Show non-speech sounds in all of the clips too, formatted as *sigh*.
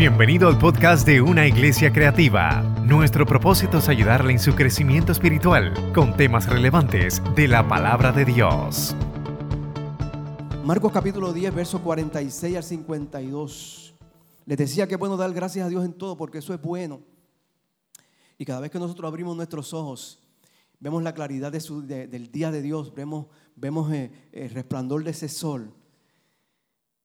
Bienvenido al podcast de Una Iglesia Creativa. Nuestro propósito es ayudarle en su crecimiento espiritual con temas relevantes de la palabra de Dios. Marcos capítulo 10, verso 46 al 52. Les decía que es bueno dar gracias a Dios en todo porque eso es bueno. Y cada vez que nosotros abrimos nuestros ojos, vemos la claridad del día de Dios, vemos, vemos eh, el resplandor de ese sol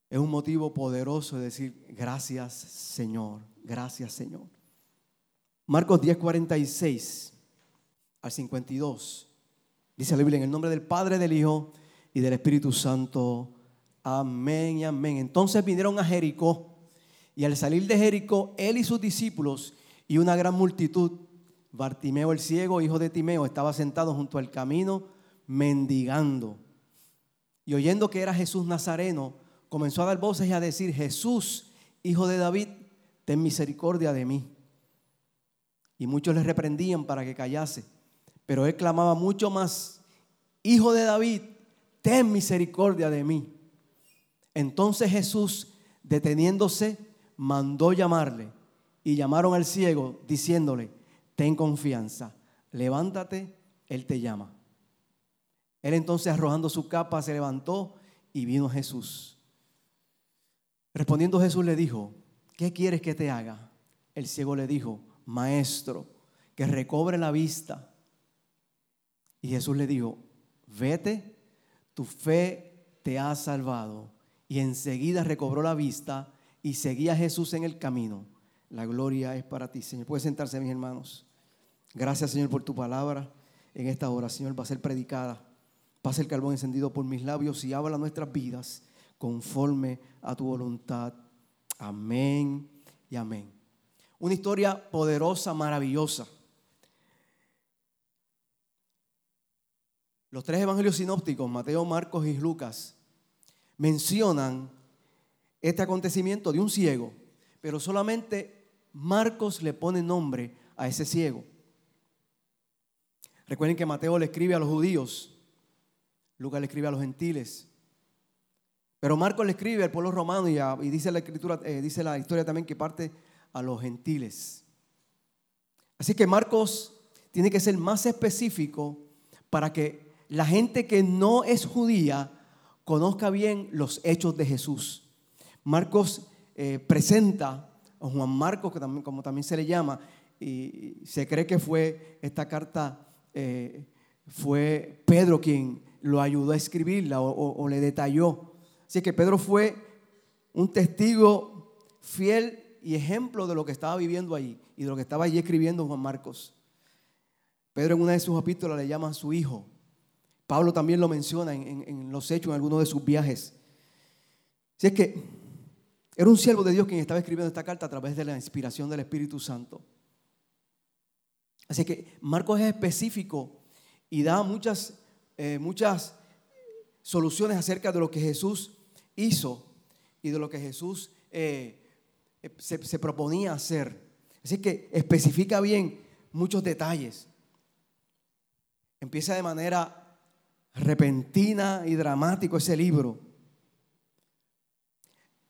es un motivo poderoso de decir gracias Señor, gracias Señor. Marcos 10, 46 al 52. Dice la Biblia en el nombre del Padre, del Hijo y del Espíritu Santo. Amén y amén. Entonces vinieron a Jericó y al salir de Jericó, él y sus discípulos y una gran multitud, Bartimeo el ciego, hijo de Timeo, estaba sentado junto al camino mendigando. Y oyendo que era Jesús Nazareno, comenzó a dar voces y a decir, Jesús, hijo de David, ten misericordia de mí. Y muchos le reprendían para que callase. Pero él clamaba mucho más, Hijo de David, ten misericordia de mí. Entonces Jesús, deteniéndose, mandó llamarle. Y llamaron al ciego, diciéndole, ten confianza, levántate, él te llama. Él entonces arrojando su capa se levantó y vino Jesús. Respondiendo Jesús le dijo, ¿qué quieres que te haga? El ciego le dijo, maestro, que recobre la vista. Y Jesús le dijo, vete, tu fe te ha salvado. Y enseguida recobró la vista y seguía a Jesús en el camino. La gloria es para ti, Señor. Puede sentarse, mis hermanos. Gracias, Señor, por tu palabra en esta hora. Señor, va a ser predicada. Pasa el carbón encendido por mis labios y habla nuestras vidas conforme a tu voluntad. Amén y amén. Una historia poderosa, maravillosa. Los tres evangelios sinópticos, Mateo, Marcos y Lucas, mencionan este acontecimiento de un ciego, pero solamente Marcos le pone nombre a ese ciego. Recuerden que Mateo le escribe a los judíos, Lucas le escribe a los gentiles, pero Marcos le escribe al pueblo romano y, dice la escritura, eh, dice la historia también que parte a los gentiles. Así que Marcos tiene que ser más específico para que la gente que no es judía conozca bien los hechos de Jesús. Marcos eh, presenta a Juan Marcos, que también, como también se le llama, y se cree que fue esta carta, eh, fue Pedro quien lo ayudó a escribirla o le detalló Así que Pedro fue un testigo fiel y ejemplo de lo que estaba viviendo allí y de lo que estaba allí escribiendo Juan Marcos. Pedro en una de sus epístolas le llama a su hijo. Pablo también lo menciona en, los hechos, en algunos de sus viajes. Así es que era un siervo de Dios quien estaba escribiendo esta carta a través de la inspiración del Espíritu Santo. Así que Marcos es específico y da muchas, eh, muchas soluciones acerca de lo que Jesús hizo y de lo que Jesús eh, eh, se, proponía hacer. Así que especifica bien muchos detalles. Empieza de manera repentina y dramático ese libro.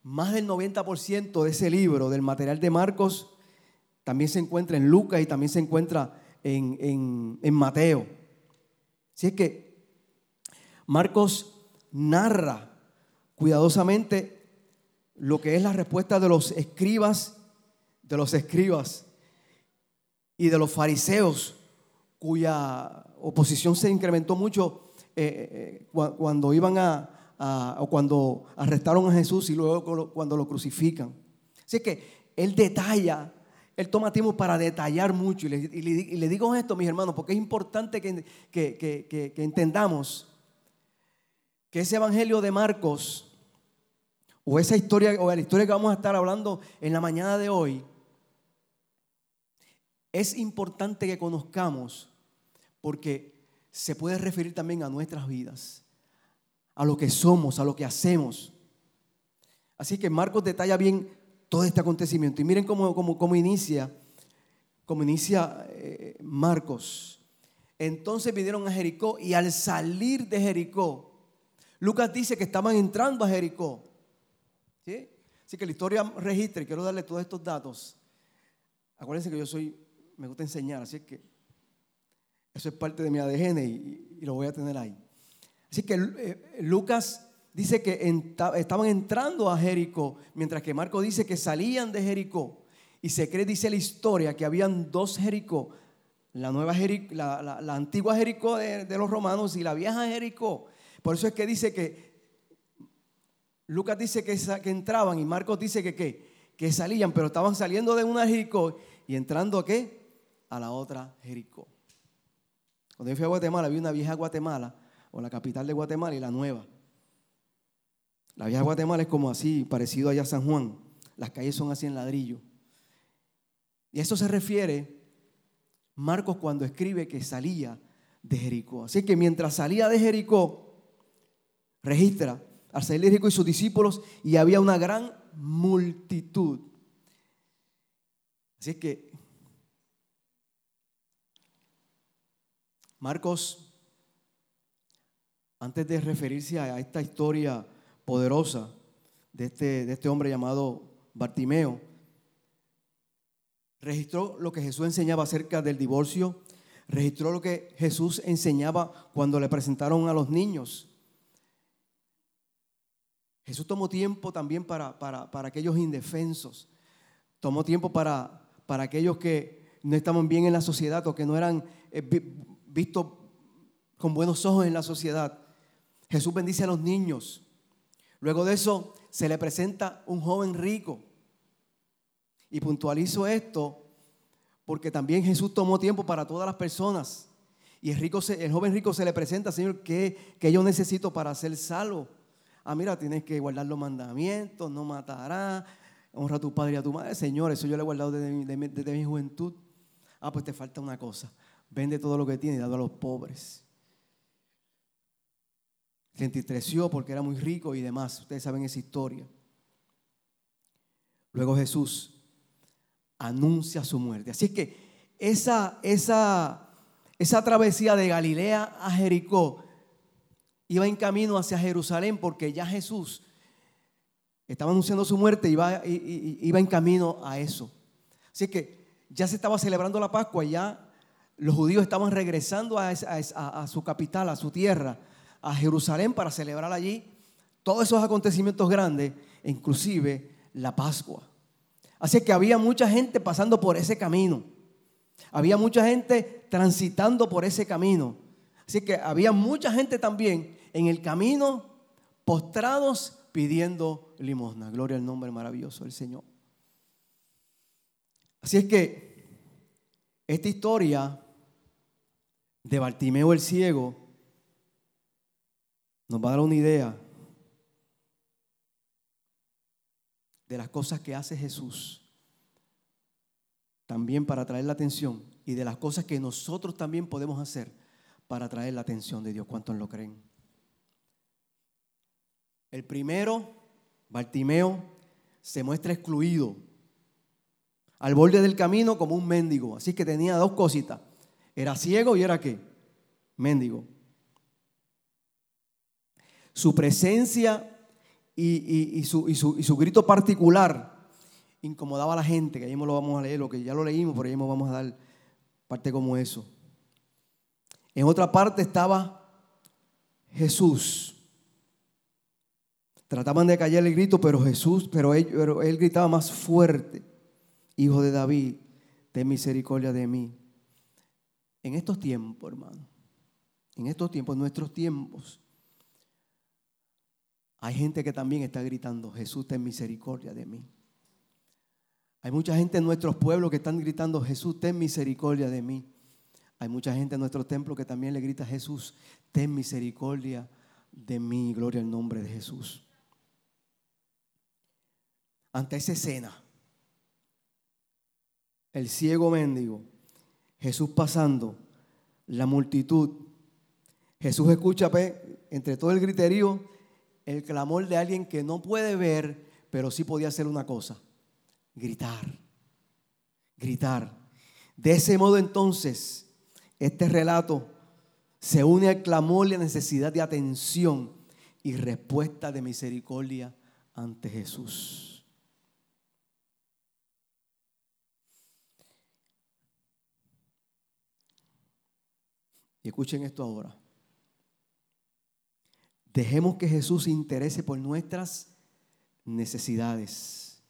Más del 90% de ese libro, del material de Marcos, también se encuentra en Lucas y también se encuentra en, en Mateo. Así es que Marcos narra cuidadosamente lo que es la respuesta de los escribas, de los escribas y de los fariseos, cuya oposición se incrementó mucho eh, eh, cuando iban a, o cuando arrestaron a Jesús y luego cuando lo crucifican. Así que él detalla, él toma tiempo para detallar mucho. Y le, digo esto, mis hermanos, porque es importante que entendamos que ese evangelio de Marcos o esa historia, o la historia que vamos a estar hablando en la mañana de hoy, es importante que conozcamos porque se puede referir también a nuestras vidas, a lo que somos, a lo que hacemos. Así que Marcos detalla bien todo este acontecimiento. Y miren cómo, cómo, inicia, cómo inicia eh, Marcos. Entonces vinieron a Jericó y al salir de Jericó, Lucas dice que estaban entrando a Jericó. Así que la historia registra, y quiero darle todos estos datos. Acuérdense que yo soy, me gusta enseñar, así que eso es parte de mi ADN y, lo voy a tener ahí. Así que eh, Lucas dice que estaban entrando a Jericó, mientras que Marco dice que salían de Jericó. Y se cree, dice la historia, que habían dos Jericó. La, nueva la, antigua Jericó de, los romanos y la vieja Jericó. Por eso es que dice que Lucas dice que, entraban y Marcos dice que, que salían, pero estaban saliendo de una Jericó y entrando a qué? A la otra Jericó. Cuando yo fui a Guatemala, vi una vieja Guatemala, o la capital de Guatemala, y la nueva. La vieja Guatemala es como así, parecido allá a San Juan. Las calles son así en ladrillo. Y eso se refiere Marcos cuando escribe que salía de Jericó. Así que mientras salía de Jericó, registra al Jericó y sus discípulos, y había una gran multitud. Así que Marcos, antes de referirse a esta historia poderosa de este, de este hombre llamado Bartimeo, registró lo que Jesús enseñaba acerca del divorcio, registró lo que Jesús enseñaba cuando le presentaron a los niños. Jesús tomó tiempo también para, para, para aquellos indefensos, tomó tiempo para, para aquellos que no estaban bien en la sociedad o que no eran eh, visto con buenos ojos en la sociedad. Jesús bendice a los niños. Luego de eso se le presenta un joven rico. Y puntualizo esto porque también Jesús tomó tiempo para todas las personas. Y el, rico el joven rico se le presenta, Señor, ¿qué, yo necesito para ser salvo? Ah, mira, tienes que guardar los mandamientos, no matarás, honra a tu padre y a tu madre. Señor, eso yo le he guardado desde mi juventud. Ah, pues te falta una cosa vende todo lo que tiene y dado a los pobres. Se entristeció porque era muy rico y demás. Ustedes saben esa historia. Luego Jesús anuncia su muerte. Así que esa, esa, esa travesía de Galilea a Jericó iba en camino hacia Jerusalén porque ya Jesús estaba anunciando su muerte y iba, iba en camino a eso. Así que ya se estaba celebrando la Pascua, ya los judíos estaban regresando a, su capital, a su tierra, a Jerusalén para celebrar allí todos esos acontecimientos grandes, inclusive la Pascua. Así que había mucha gente pasando por ese camino. Había mucha gente transitando por ese camino. Así que había mucha gente también en el camino postrados pidiendo limosna. Gloria al nombre maravilloso del Señor. Así es que esta historia de Bartimeo el ciego nos va a dar una idea de las cosas que hace Jesús también para atraer la atención y de las cosas que nosotros también podemos hacer para atraer la atención de Dios. ¿Cuántos lo creen? El primero, Bartimeo, se muestra excluido al borde del camino como un mendigo. Así que tenía dos cositas. Era ciego y era qué? Mendigo. Su presencia y, su, grito particular incomodaba a la gente, que ahí lo vamos a leer, lo que ya lo leímos, por ahí vamos a dar parte como eso. En otra parte estaba Jesús. Trataban de callar el grito, pero Jesús, pero él, pero él gritaba más fuerte, Hijo de David, ten misericordia de mí. En estos tiempos, hermano, en estos tiempos, nuestros tiempos, hay gente que también está gritando, Jesús, ten misericordia de mí. Hay mucha gente en nuestros pueblos que están gritando, Jesús, ten misericordia de mí. Hay mucha gente en nuestro templo que también le grita, Jesús, ten misericordia de mí. Gloria al nombre de Jesús. Ante esa escena, el ciego mendigo Jesús pasando, la multitud. Jesús escucha entre todo el griterío el clamor de alguien que no puede ver, pero sí podía hacer una cosa, gritar, gritar. De ese modo entonces, este relato se une al clamor y la necesidad de atención y respuesta de misericordia ante Jesús. Y escuchen esto ahora. Dejemos que Jesús se interese por nuestras necesidades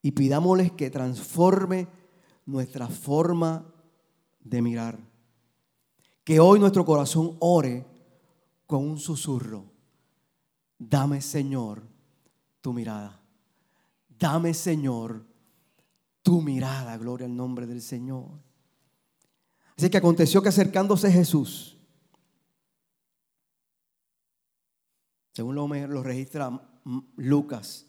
y pidámosles que transforme nuestra forma de mirar que hoy nuestro corazón ore con un susurro. Dame, Señor, tu mirada. Dame, Señor, tu mirada. Gloria al nombre del Señor. Así que aconteció que acercándose Jesús, según lo, lo registra Lucas,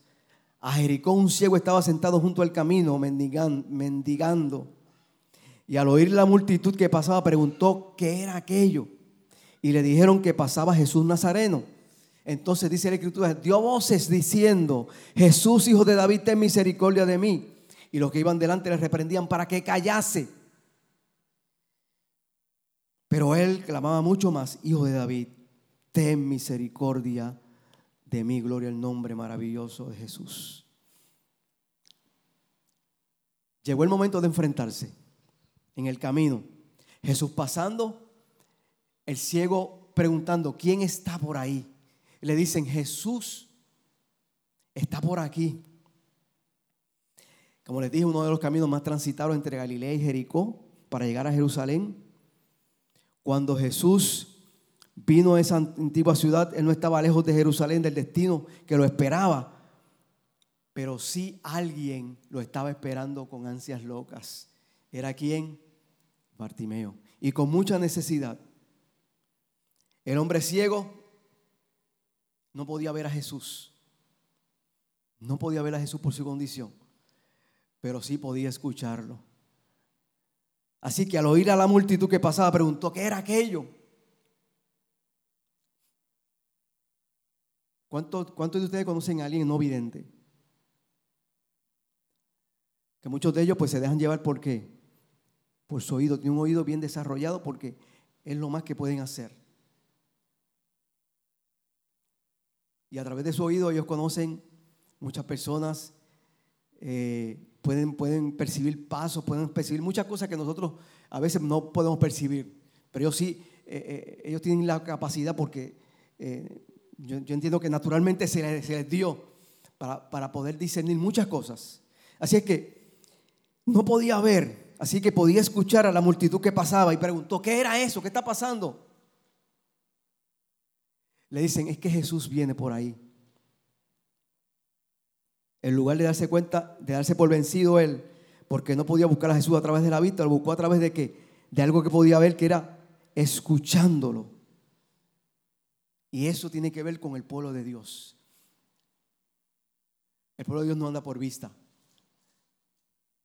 a Jericó un ciego estaba sentado junto al camino mendigando. Y al oír la multitud que pasaba, preguntó qué era aquello. Y le dijeron que pasaba Jesús Nazareno. Entonces dice la escritura, dio voces diciendo, Jesús, hijo de David, ten misericordia de mí. Y los que iban delante le reprendían para que callase. Pero él clamaba mucho más, hijo de David, ten misericordia de mí, gloria al nombre maravilloso de Jesús. Llegó el momento de enfrentarse en el camino. Jesús pasando, el ciego preguntando, ¿quién está por ahí? Le dicen, Jesús está por aquí. Como les dije, uno de los caminos más transitados entre Galilea y Jericó para llegar a Jerusalén. Cuando Jesús vino a esa antigua ciudad, él no estaba lejos de Jerusalén, del destino que lo esperaba, pero sí alguien lo estaba esperando con ansias locas. ¿Era quién? Bartimeo. Y con mucha necesidad. El hombre ciego no podía ver a Jesús. No podía ver a Jesús por su condición, pero sí podía escucharlo. Así que al oír a la multitud que pasaba, preguntó, ¿qué era aquello? ¿Cuántos, de ustedes conocen a alguien no vidente? Que muchos de ellos pues se dejan llevar por qué? Por su oído, tiene un oído bien desarrollado porque es lo más que pueden hacer. Y a través de su oído ellos conocen muchas personas, eh, pueden, pueden percibir pasos, pueden percibir muchas cosas que nosotros a veces no podemos percibir. Pero ellos sí, eh, eh, ellos tienen la capacidad porque yo, entiendo que naturalmente se les, dio para, para, poder discernir muchas cosas. Así es que no podía ver, así que podía escuchar a la multitud que pasaba y preguntó, ¿qué era eso? ¿Qué está pasando? Le dicen, es que Jesús viene por ahí. En lugar de darse cuenta, de darse por vencido él, porque no podía buscar a Jesús a través de la vista, lo buscó a través de qué? De algo que podía ver, que era escuchándolo. Y eso tiene que ver con el pueblo de Dios. El pueblo de Dios no anda por vista,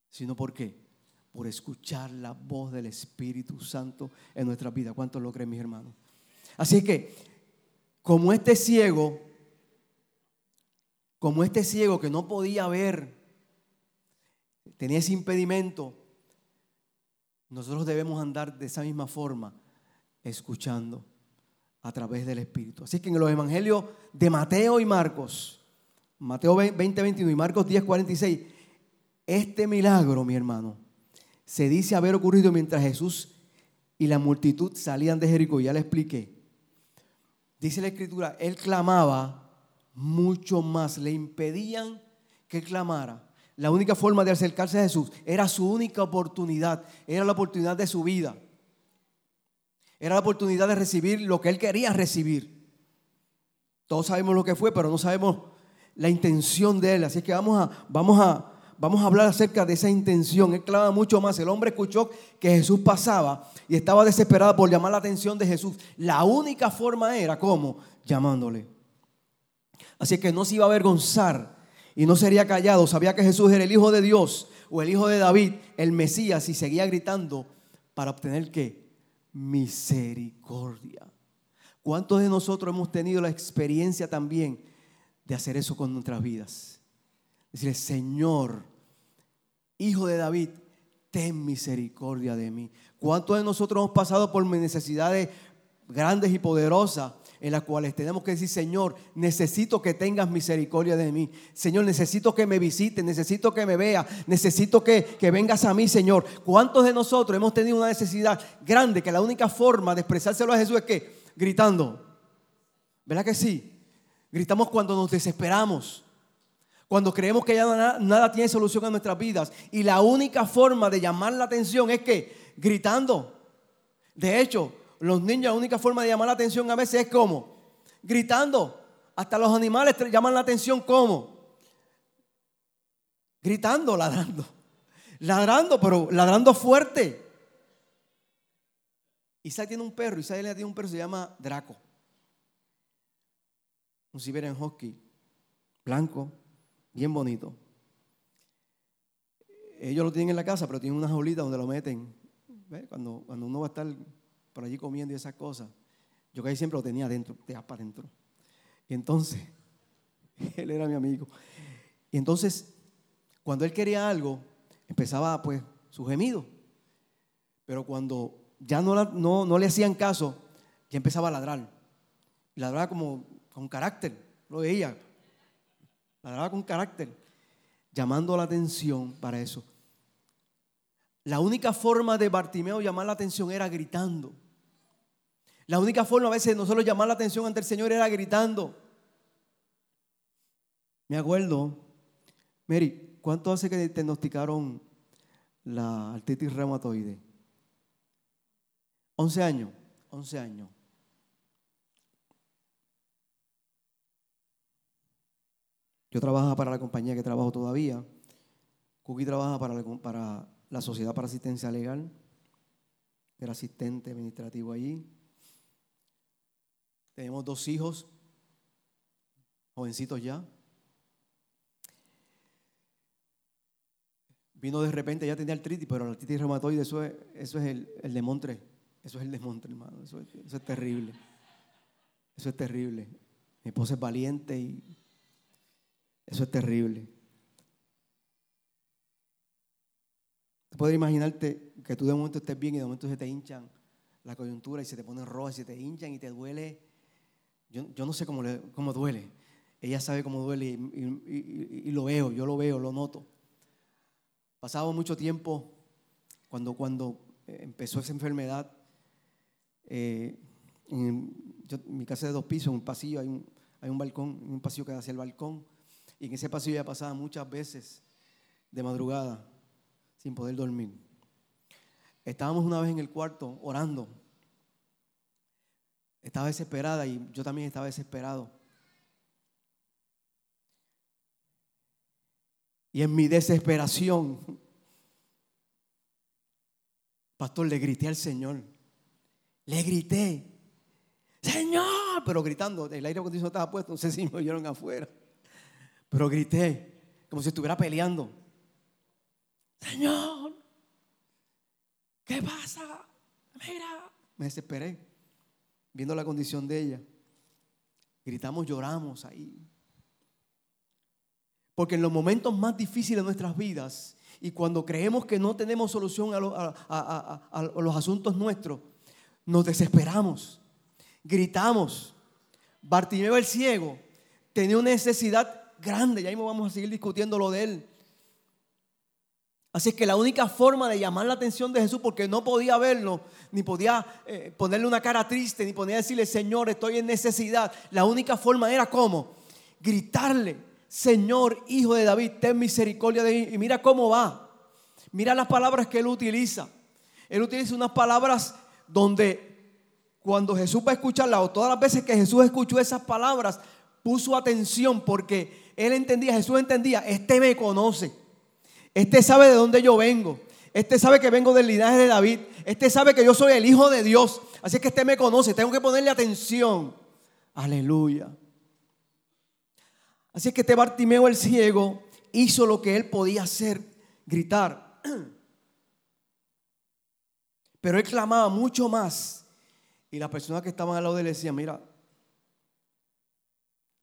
sino por qué? Por escuchar la voz del Espíritu Santo en nuestra vida. ¿Cuántos lo creen, mis hermanos? Así que, como este ciego, como este ciego que no podía ver, tenía ese impedimento, nosotros debemos andar de esa misma forma, escuchando a través del Espíritu. Así que en los evangelios de Mateo y Marcos, Mateo 20, 21 y Marcos 10, 46, este milagro, mi hermano, se dice haber ocurrido mientras Jesús y la multitud salían de Jericó. Ya le expliqué. Dice la escritura, él clamaba mucho más, le impedían que clamara. La única forma de acercarse a Jesús era su única oportunidad, era la oportunidad de su vida. Era la oportunidad de recibir lo que él quería recibir. Todos sabemos lo que fue, pero no sabemos la intención de él. Así que vamos a, vamos a, vamos a hablar acerca de esa intención. Él clama mucho más. El hombre escuchó que Jesús pasaba y estaba desesperado por llamar la atención de Jesús. La única forma era como llamándole. Así que no se iba a avergonzar y no sería callado. Sabía que Jesús era el Hijo de Dios o el Hijo de David, el Mesías, y seguía gritando para obtener qué? misericordia. ¿Cuántos de nosotros hemos tenido la experiencia también de hacer eso con nuestras vidas? Decirle, Señor, Hijo de David, ten misericordia de mí. ¿Cuántos de nosotros hemos pasado por necesidades grandes y poderosas? en las cuales tenemos que decir, Señor, necesito que tengas misericordia de mí. Señor, necesito que me visites, necesito que me veas, necesito que, vengas a mí, Señor. ¿Cuántos de nosotros hemos tenido una necesidad grande que la única forma de expresárselo a Jesús es que gritando? ¿Verdad que sí? Gritamos cuando nos desesperamos, cuando creemos que ya nada, tiene solución en nuestras vidas. Y la única forma de llamar la atención es que gritando. De hecho, los niños, la única forma de llamar la atención a veces es como gritando. Hasta los animales llaman la atención como gritando, ladrando. Ladrando, pero ladrando fuerte. Isaac tiene un perro, Isaac tiene un perro, se llama Draco. Un Siberian Husky, blanco, bien bonito. Ellos lo tienen en la casa, pero tienen una jaulita donde lo meten. Cuando, cuando uno va a estar por allí comiendo y esas cosas, yo casi siempre lo tenía adentro, te para adentro. Y entonces, *laughs* él era mi amigo. Y entonces, cuando él quería algo, empezaba pues su gemido. Pero cuando ya no, no, no le hacían caso, ya empezaba a ladrar. Ladraba como con carácter, lo veía. Ladraba con carácter, llamando la atención para eso. La única forma de Bartimeo llamar la atención era gritando. La única forma a veces de nosotros llamar la atención ante el Señor era gritando. Me acuerdo, Mary, ¿cuánto hace que diagnosticaron la artritis reumatoide? 11 años, 11 años. Yo trabajaba para la compañía que trabajo todavía. Cookie trabaja para la, Sociedad para Asistencia Legal. Era asistente administrativo allí. Tenemos dos hijos, jovencitos ya. Vino de repente, ya tenía artritis, pero la artritis reumatoide, eso es, eso es el, el demontre. Eso es el demontre, hermano. Eso eso es terrible. Eso es terrible. Mi esposa es valiente y eso es terrible. Puedes imaginarte que tú de momento estés bien y de momento se te hinchan la coyuntura y se te ponen rojas y se te hinchan y te duele. Yo, no sé cómo, cómo, duele. Ella sabe cómo duele y, lo veo, yo lo veo, lo noto. Pasaba mucho tiempo cuando, cuando empezó esa enfermedad. Eh, mi casa de dos pisos, en un pasillo hay un, hay un balcón, un pasillo que da hacia el balcón. Y en ese pasillo ya pasaba muchas veces de madrugada sin poder dormir. Estábamos una vez en el cuarto orando. Estaba desesperada y yo también estaba desesperado. Y en mi desesperación, pastor, le grité al Señor. Le grité, Señor, pero gritando, el aire acondicionado estaba puesto, no sé si me oyeron afuera. Pero grité, como si estuviera peleando. Señor, ¿qué pasa? Mira, me desesperé viendo la condición de ella. Gritamos, lloramos ahí. Porque en los momentos más difíciles de nuestras vidas y cuando creemos que no tenemos solución a, los asuntos nuestros, nos desesperamos, gritamos. Bartimeo el ciego tenía una necesidad grande, ya mismo vamos a seguir discutiendo lo de él. Así que la única forma de llamar la atención de Jesús, porque no podía verlo, ni podía eh, ponerle una cara triste, ni podía decirle, Señor, estoy en necesidad. La única forma era como gritarle, Señor, hijo de David, ten misericordia de mí. Y mira cómo va. Mira las palabras que él utiliza. Él utiliza unas palabras donde cuando Jesús va a escucharla, o todas las veces que Jesús escuchó esas palabras, puso atención porque él entendía, Jesús entendía, este me conoce. Este sabe de dónde yo vengo. Este sabe que vengo del linaje de David. Este sabe que yo soy el Hijo de Dios. Así que este me conoce. Tengo que ponerle atención. Aleluya. Así que este Bartimeo el ciego hizo lo que él podía hacer, gritar. *clears throat* Pero él clamaba mucho más. Y las personas que estaban al lado de él decían, mira,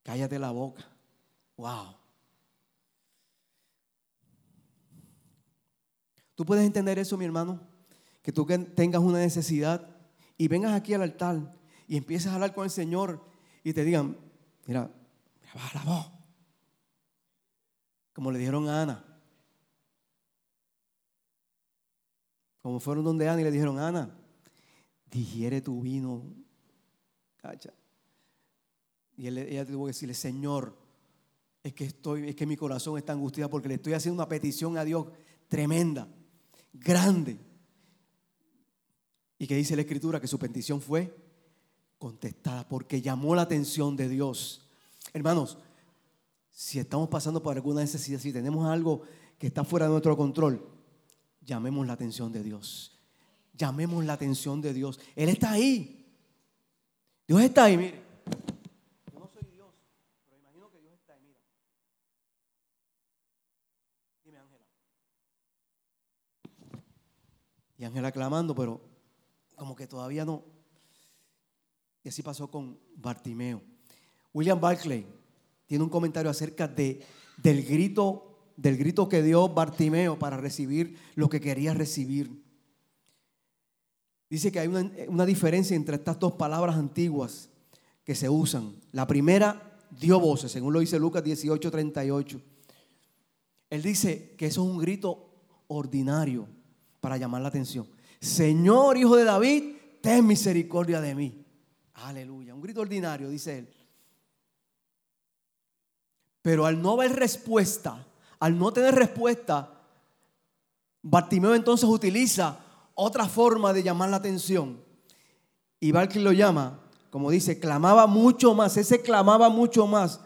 cállate la boca. Wow. ¿Tú puedes entender eso, mi hermano? Que tú tengas una necesidad y vengas aquí al altar y empieces a hablar con el Señor y te digan, mira, baja la voz. Como le dijeron a Ana. Como fueron donde Ana y le dijeron, Ana, digiere tu vino. Cacha. Y ella tuvo que decirle, Señor, es que estoy, es que mi corazón está angustiado porque le estoy haciendo una petición a Dios tremenda, grande. Y que dice la escritura que su petición fue contestada porque llamó la atención de Dios. Hermanos, si estamos pasando por alguna necesidad, si tenemos algo que está fuera de nuestro control, llamemos la atención de Dios. Llamemos la atención de Dios. Él está ahí. Dios está ahí, mire. Yo no soy Dios, pero imagino que Dios está ahí, mira. Dime, Ángela. Y Ángela clamando, pero como que todavía no. Y así pasó con Bartimeo. William Barclay tiene un comentario acerca de, del grito del grito que dio Bartimeo para recibir lo que quería recibir. Dice que hay una, diferencia entre estas dos palabras antiguas que se usan. La primera dio voces, según lo dice Lucas 18, 38. Él dice que eso es un grito ordinario para llamar la atención. Señor, hijo de David, ten misericordia de mí. Aleluya. Un grito ordinario, dice él. Pero al no haber respuesta, al no tener respuesta, Bartimeo entonces utiliza otra forma de llamar la atención. Y Barclay lo llama, como dice, clamaba mucho más. Ese clamaba mucho más.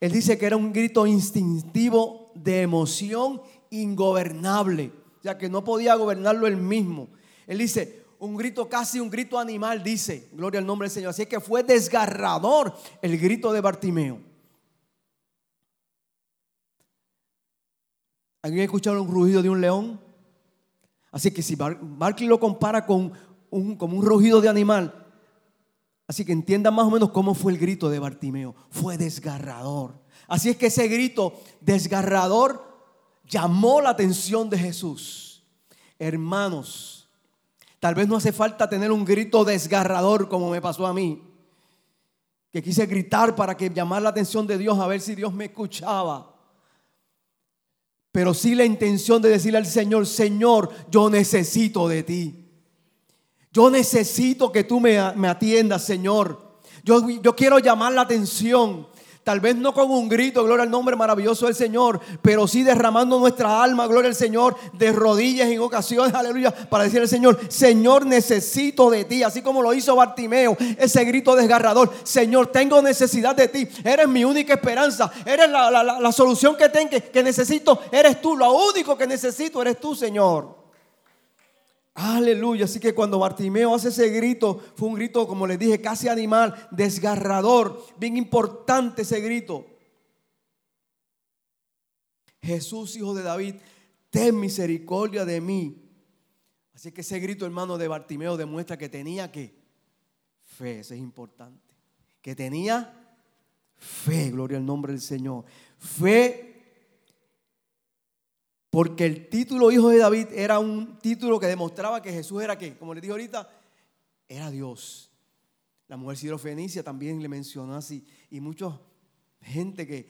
Él dice que era un grito instintivo de emoción ingobernable, ya que no podía gobernarlo él mismo. Él dice, un grito casi un grito animal, dice, gloria al nombre del Señor. Así que fue desgarrador el grito de Bartimeo. ¿Alguien ha escuchado un rugido de un león? Así que si Barclay lo compara con un, como un rugido de animal, así que entiendan más o menos cómo fue el grito de Bartimeo. Fue desgarrador. Así es que ese grito desgarrador llamó la atención de Jesús. Hermanos, tal vez no hace falta tener un grito desgarrador como me pasó a mí. Que quise gritar para que llamar la atención de Dios a ver si Dios me escuchaba pero sí la intención de decirle al Señor, Señor, yo necesito de ti. Yo necesito que tú me, atiendas, Señor. Yo, yo quiero llamar la atención. Tal vez no con un grito, gloria al nombre maravilloso del Señor, pero sí derramando nuestra alma, gloria al Señor, de rodillas en ocasiones, aleluya, para decirle al Señor, Señor, necesito de ti, así como lo hizo Bartimeo, ese grito desgarrador, Señor, tengo necesidad de ti, eres mi única esperanza, eres la, solución que tengo, que necesito, eres tú, lo único que necesito eres tú, Señor. Aleluya. Así que cuando Bartimeo hace ese grito, fue un grito, como les dije, casi animal, desgarrador, bien importante ese grito. Jesús, hijo de David, ten misericordia de mí. Así que ese grito, hermano, de Bartimeo demuestra que tenía que fe, eso es importante. Que tenía fe, gloria al nombre del Señor. Fe porque el título Hijo de David era un título que demostraba que Jesús era qué, como les dije ahorita, era Dios. La mujer sirofenicia también le mencionó así. Y mucha gente que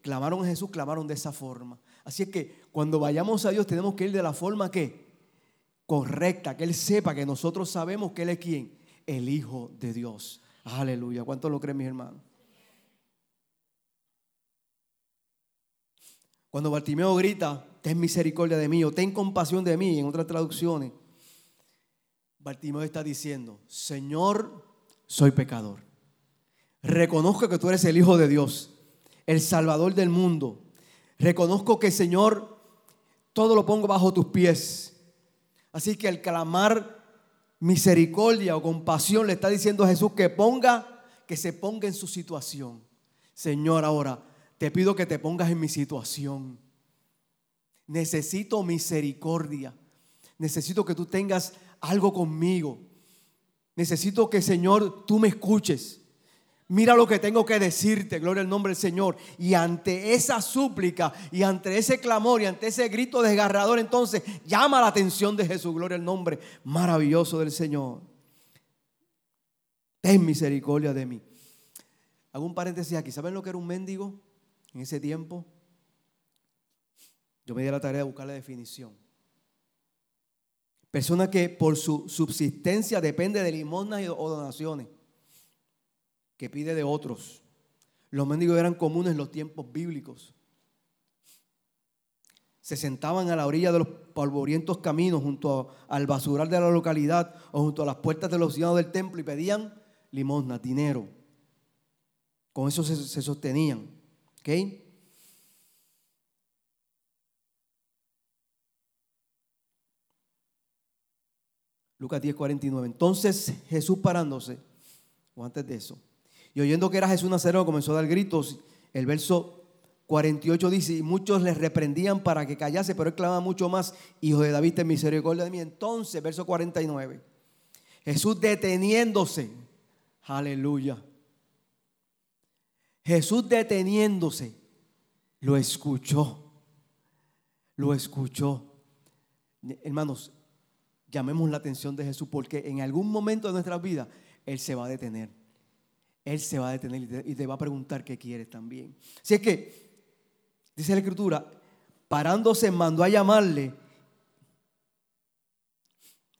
clamaron a Jesús, clamaron de esa forma. Así es que cuando vayamos a Dios tenemos que ir de la forma que correcta, que Él sepa que nosotros sabemos que Él es quién, el Hijo de Dios. Aleluya. ¿Cuánto lo creen mis hermanos? Cuando Bartimeo grita, ten misericordia de mí o ten compasión de mí, en otras traducciones, Bartimeo está diciendo, Señor, soy pecador. Reconozco que tú eres el Hijo de Dios, el Salvador del mundo. Reconozco que, Señor, todo lo pongo bajo tus pies. Así que al clamar misericordia o compasión le está diciendo a Jesús que ponga, que se ponga en su situación. Señor, ahora te pido que te pongas en mi situación. Necesito misericordia. Necesito que tú tengas algo conmigo. Necesito que, Señor, tú me escuches. Mira lo que tengo que decirte, gloria al nombre del Señor. Y ante esa súplica, y ante ese clamor, y ante ese grito desgarrador, entonces llama la atención de Jesús, gloria al nombre maravilloso del Señor. ten misericordia de mí. Hago un paréntesis aquí. ¿Saben lo que era un mendigo en ese tiempo? Yo me di la tarea de buscar la definición. Persona que por su subsistencia depende de limosnas o donaciones que pide de otros. Los mendigos eran comunes en los tiempos bíblicos. Se sentaban a la orilla de los polvorientos caminos junto al basural de la localidad o junto a las puertas de los ciudadanos del templo y pedían limosna, dinero. Con eso se, se sostenían. ¿Ok? Lucas 10, 49. Entonces Jesús parándose, o antes de eso, y oyendo que era Jesús Nazareno, comenzó a dar gritos. El verso 48 dice, y muchos le reprendían para que callase, pero él clamaba mucho más, hijo de David, ten misericordia de mí. Entonces, verso 49, Jesús deteniéndose, aleluya. Jesús deteniéndose, lo escuchó, lo escuchó. Hermanos, llamemos la atención de Jesús porque en algún momento de nuestra vida Él se va a detener. Él se va a detener y te, va a preguntar qué quieres también. Si es que, dice la Escritura, parándose mandó a llamarle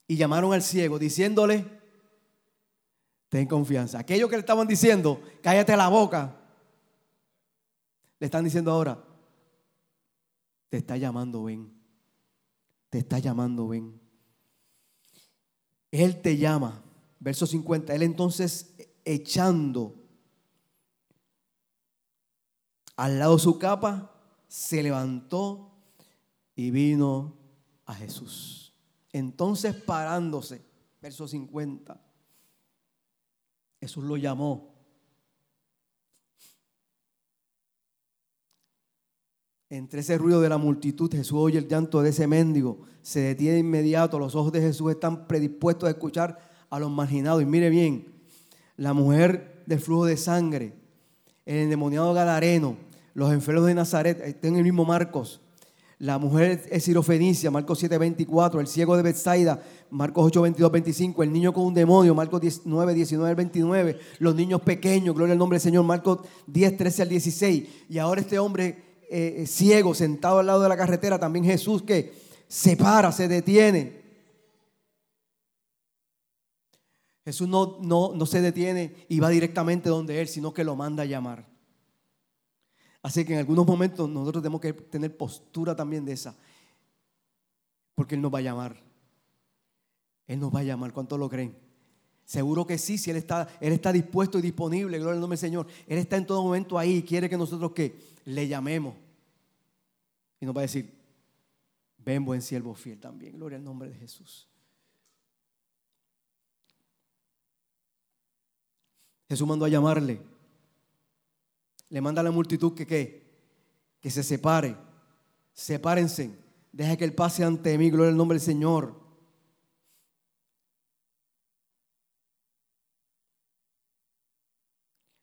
y llamaron al ciego diciéndole, ten confianza. Aquello que le estaban diciendo, cállate la boca, le están diciendo ahora, te está llamando, ven. Te está llamando, ven. Él te llama. Verso 50. Él entonces echando al lado su capa, se levantó y vino a Jesús. Entonces parándose, verso 50, Jesús lo llamó. Entre ese ruido de la multitud, Jesús oye el llanto de ese mendigo, se detiene inmediato, los ojos de Jesús están predispuestos a escuchar a los marginados. Y mire bien, la mujer del flujo de sangre, el endemoniado gadareno, los enfermos de Nazaret, está en el mismo Marcos. La mujer es sirofenicia, Marcos 7, 24. El ciego de Bethsaida, Marcos 8, 22, 25. El niño con un demonio, Marcos 9, 19 29. Los niños pequeños, gloria al nombre del Señor, Marcos 10, 13 al 16. Y ahora este hombre eh, ciego sentado al lado de la carretera, también Jesús que se para, se detiene Jesús no, no, no se detiene y va directamente donde Él, sino que lo manda a llamar. Así que en algunos momentos nosotros tenemos que tener postura también de esa. Porque Él nos va a llamar. Él nos va a llamar. ¿Cuántos lo creen? Seguro que sí, si Él está, Él está dispuesto y disponible, gloria al nombre del Señor. Él está en todo momento ahí y quiere que nosotros que le llamemos. Y nos va a decir, ven buen siervo fiel también. Gloria al nombre de Jesús. Jesús mandó a llamarle. Le manda a la multitud que qué? Que se separe. Sepárense. Deja que Él pase ante mí. Gloria al nombre del Señor.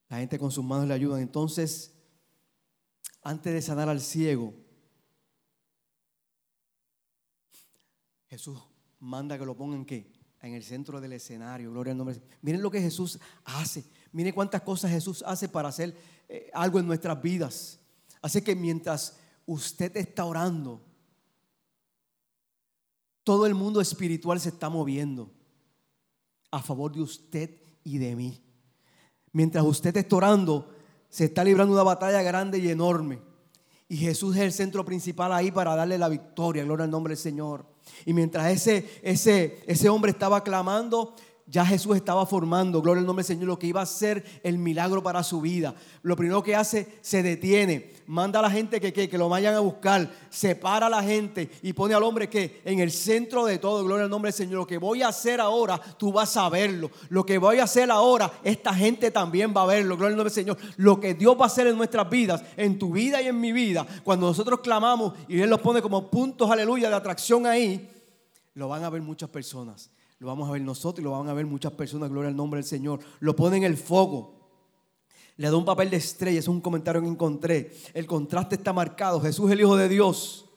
La gente con sus manos le ayudan. Entonces, antes de sanar al ciego, Jesús manda que lo pongan qué? En el centro del escenario. Gloria al nombre. Miren lo que Jesús hace. Mire cuántas cosas Jesús hace para hacer eh, algo en nuestras vidas. Así que mientras usted está orando, todo el mundo espiritual se está moviendo a favor de usted y de mí. Mientras usted está orando, se está librando una batalla grande y enorme. Y Jesús es el centro principal ahí para darle la victoria, gloria al nombre del Señor. Y mientras ese, ese, ese hombre estaba clamando, ya Jesús estaba formando, gloria al nombre del Señor, lo que iba a ser el milagro para su vida. Lo primero que hace, se detiene, manda a la gente que, que, lo vayan a buscar, separa a la gente y pone al hombre que en el centro de todo, gloria al nombre del Señor, lo que voy a hacer ahora, tú vas a verlo. Lo que voy a hacer ahora, esta gente también va a verlo, gloria al nombre del Señor. Lo que Dios va a hacer en nuestras vidas, en tu vida y en mi vida, cuando nosotros clamamos y Él los pone como puntos, aleluya, de atracción ahí, lo van a ver muchas personas. Lo vamos a ver nosotros y lo van a ver muchas personas, gloria al nombre del Señor. Lo pone en el fuego. Le da un papel de estrella, es un comentario que encontré. El contraste está marcado. Jesús, el Hijo de Dios,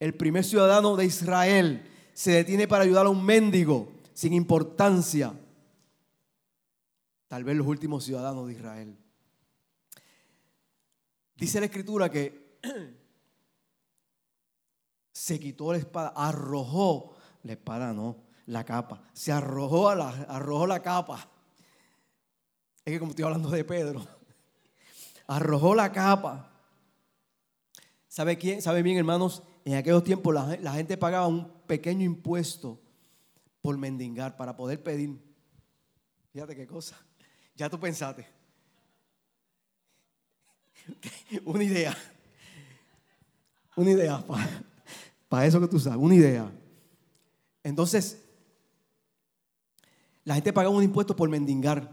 el primer ciudadano de Israel, se detiene para ayudar a un mendigo sin importancia. tal vez los últimos ciudadanos de Israel. Dice la escritura que *clears throat* se quitó la espada, arrojó la espada, no, la capa, se arrojó, a la, arrojó la capa. Es que como estoy hablando de Pedro, *laughs* arrojó la capa. ¿Sabe quién? ¿Sabe bien, hermanos? En aquellos tiempos la, gente pagaba un pequeño impuesto por mendigar para poder pedir. Fíjate qué cosa. Ya tú pensaste. *laughs* Una idea. Una idea para, eso que tú sabes. Una idea. Entonces, la gente pagaba un impuesto por mendigar.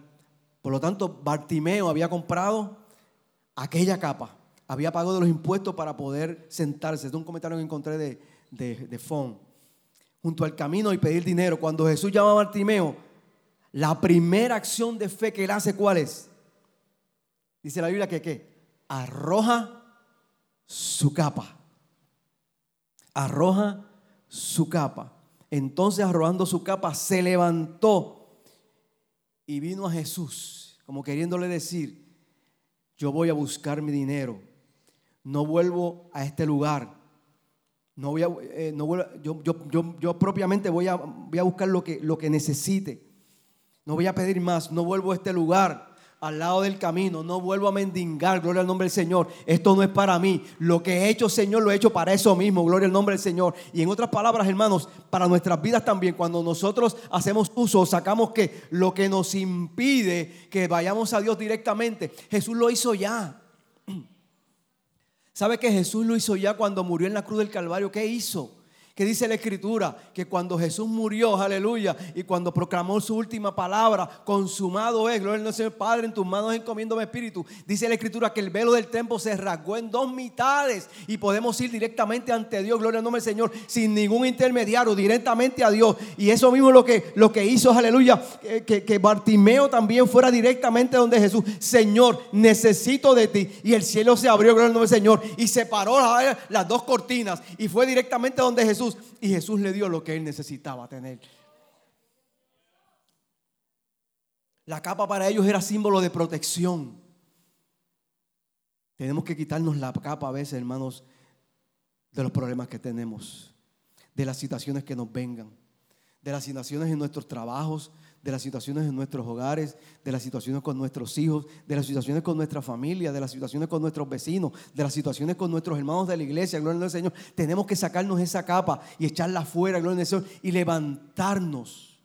Por lo tanto, Bartimeo había comprado aquella capa. Había pagado los impuestos para poder sentarse. Es un comentario que encontré de, de, de. Junto al camino y pedir dinero. Cuando Jesús llama a Bartimeo, la primera acción de fe que él hace, ¿cuál es? Dice la Biblia que ¿qué? Arroja su capa. Arroja su capa. Entonces arrojando su capa se levantó y vino a Jesús, como queriéndole decir, yo voy a buscar mi dinero, no vuelvo a este lugar, no voy a, eh, no yo, yo, yo, propiamente voy a, voy a buscar lo que, lo que necesite. No voy a pedir más, no vuelvo a este lugar al lado del camino, no vuelvo a mendigar, gloria al nombre del Señor. Esto no es para mí. Lo que he hecho, Señor, lo he hecho para eso mismo, gloria al nombre del Señor. Y en otras palabras, hermanos, para nuestras vidas también, cuando nosotros hacemos uso, sacamos que lo que nos impide que vayamos a Dios directamente, Jesús lo hizo ya. *clears throat* ¿Sabe que Jesús lo hizo ya cuando murió en la cruz del Calvario? ¿Qué hizo? Que dice la escritura que cuando Jesús murió, aleluya, y cuando proclamó su última palabra, consumado es, gloria al Señor Padre, en tus manos encomiendo mi espíritu. Dice la escritura que el velo del templo se rasgó en dos mitades y podemos ir directamente ante Dios, gloria al nombre del Señor, sin ningún intermediario, directamente a Dios. Y eso mismo lo que, lo que hizo, aleluya, que, que Bartimeo también fuera directamente donde Jesús, Señor, necesito de ti. Y el cielo se abrió, gloria al nombre del Señor, y separó las dos cortinas y fue directamente donde Jesús y Jesús le dio lo que él necesitaba tener. La capa para ellos era símbolo de protección. Tenemos que quitarnos la capa a veces, hermanos, de los problemas que tenemos, de las situaciones que nos vengan, de las situaciones en nuestros trabajos, de las situaciones en nuestros hogares, de las situaciones con nuestros hijos, de las situaciones con nuestra familia, de las situaciones con nuestros vecinos, de las situaciones con nuestros hermanos de la iglesia, gloria al Señor. Tenemos que sacarnos esa capa y echarla afuera, gloria al Señor, y levantarnos.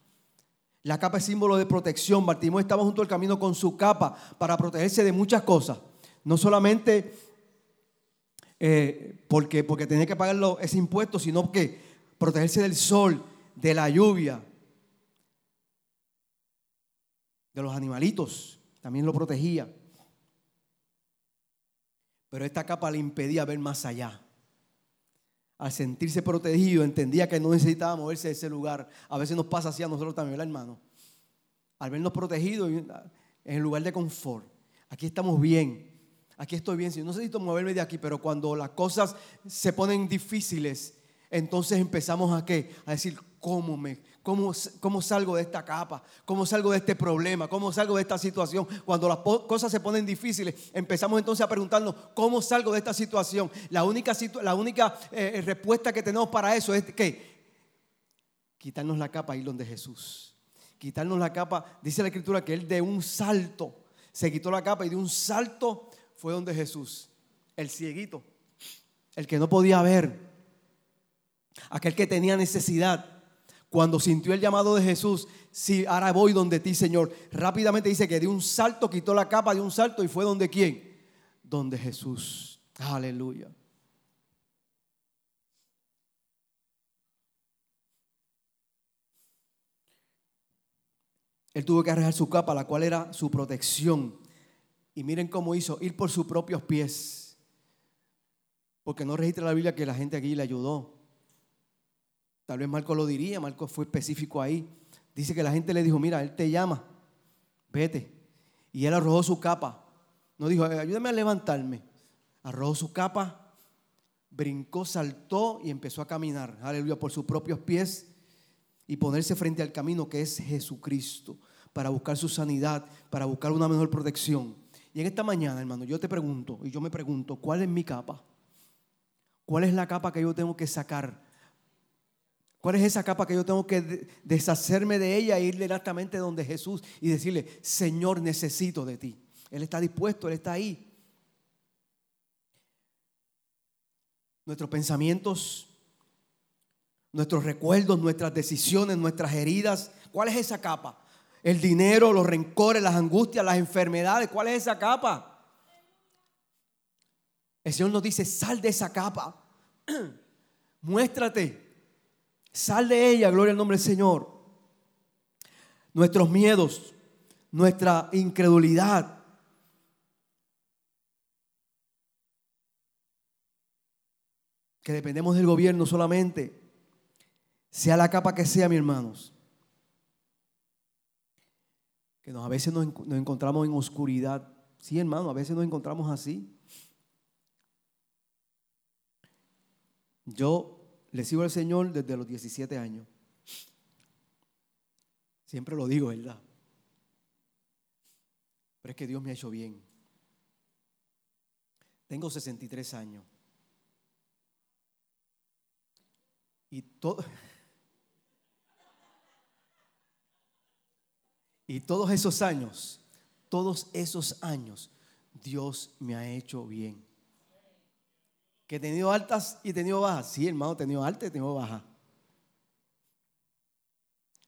La capa es símbolo de protección. Bartimeo estaba junto al camino con su capa para protegerse de muchas cosas. No solamente eh, porque, porque que pagar ese impuesto, sino que protegerse del sol, de la lluvia, de los animalitos, también lo protegía. Pero esta capa le impedía ver más allá. Al sentirse protegido, entendía que no necesitaba moverse de ese lugar. A veces nos pasa así a nosotros también, hermano? Al vernos protegidos en el lugar de confort. Aquí estamos bien. Aquí estoy bien. Si no necesito moverme de aquí, pero cuando las cosas se ponen difíciles, entonces empezamos a qué? A decir, ¿cómo me, cómo, cómo salgo de esta capa? ¿Cómo salgo de este problema? ¿Cómo salgo de esta situación? Cuando las cosas se ponen difíciles, empezamos entonces a preguntarnos, ¿cómo salgo de esta situación? La única, la única eh, respuesta que tenemos para eso es que quitarnos la capa y ir donde Jesús. Quitarnos la capa, dice la escritura que él de un salto se quitó la capa y de un salto fue donde Jesús, el cieguito, el que no podía ver, aquel que tenía necesidad, cuando sintió el llamado de Jesús, si ahora voy donde ti, Señor, rápidamente dice que de un salto quitó la capa de un salto y fue donde quién? Donde Jesús. Aleluya. Él tuvo que arreglar su capa, la cual era su protección. Y miren cómo hizo, ir por sus propios pies. Porque no registra la Biblia que la gente aquí le ayudó. Tal vez Marco lo diría, Marco fue específico ahí. Dice que la gente le dijo, mira, él te llama, vete. Y él arrojó su capa. No dijo, ayúdame a levantarme. Arrojó su capa, brincó, saltó y empezó a caminar, aleluya, por sus propios pies y ponerse frente al camino que es Jesucristo. para buscar su sanidad, para buscar una mejor protección. Y en esta mañana, hermano, yo te pregunto, y yo me pregunto, ¿cuál es mi capa? ¿Cuál es la capa que yo tengo que sacar? ¿Cuál es esa capa que yo tengo que deshacerme de ella e ir directamente donde Jesús y decirle, Señor, necesito de ti? Él está dispuesto, Él está ahí. Nuestros pensamientos, nuestros recuerdos, nuestras decisiones, nuestras heridas. ¿Cuál es esa capa? El dinero, los rencores, las angustias, las enfermedades. ¿Cuál es esa capa? El Señor nos dice, sal de esa capa. *clears throat* Muéstrate. Sal de ella, gloria al nombre del Señor. Nuestros miedos, nuestra incredulidad. Que dependemos del gobierno solamente. Sea la capa que sea, mis hermanos. Que nos, a veces nos, nos encontramos en oscuridad. Sí, hermano, a veces nos encontramos así. Yo le sigo al Señor desde los 17 años. Siempre lo digo, ¿verdad? Pero es que Dios me ha hecho bien. Tengo 63 años. Y todo... *laughs* Y todos esos años, todos esos años, Dios me ha hecho bien. Que he tenido altas y he tenido bajas. Sí, hermano, he tenido altas y he tenido bajas.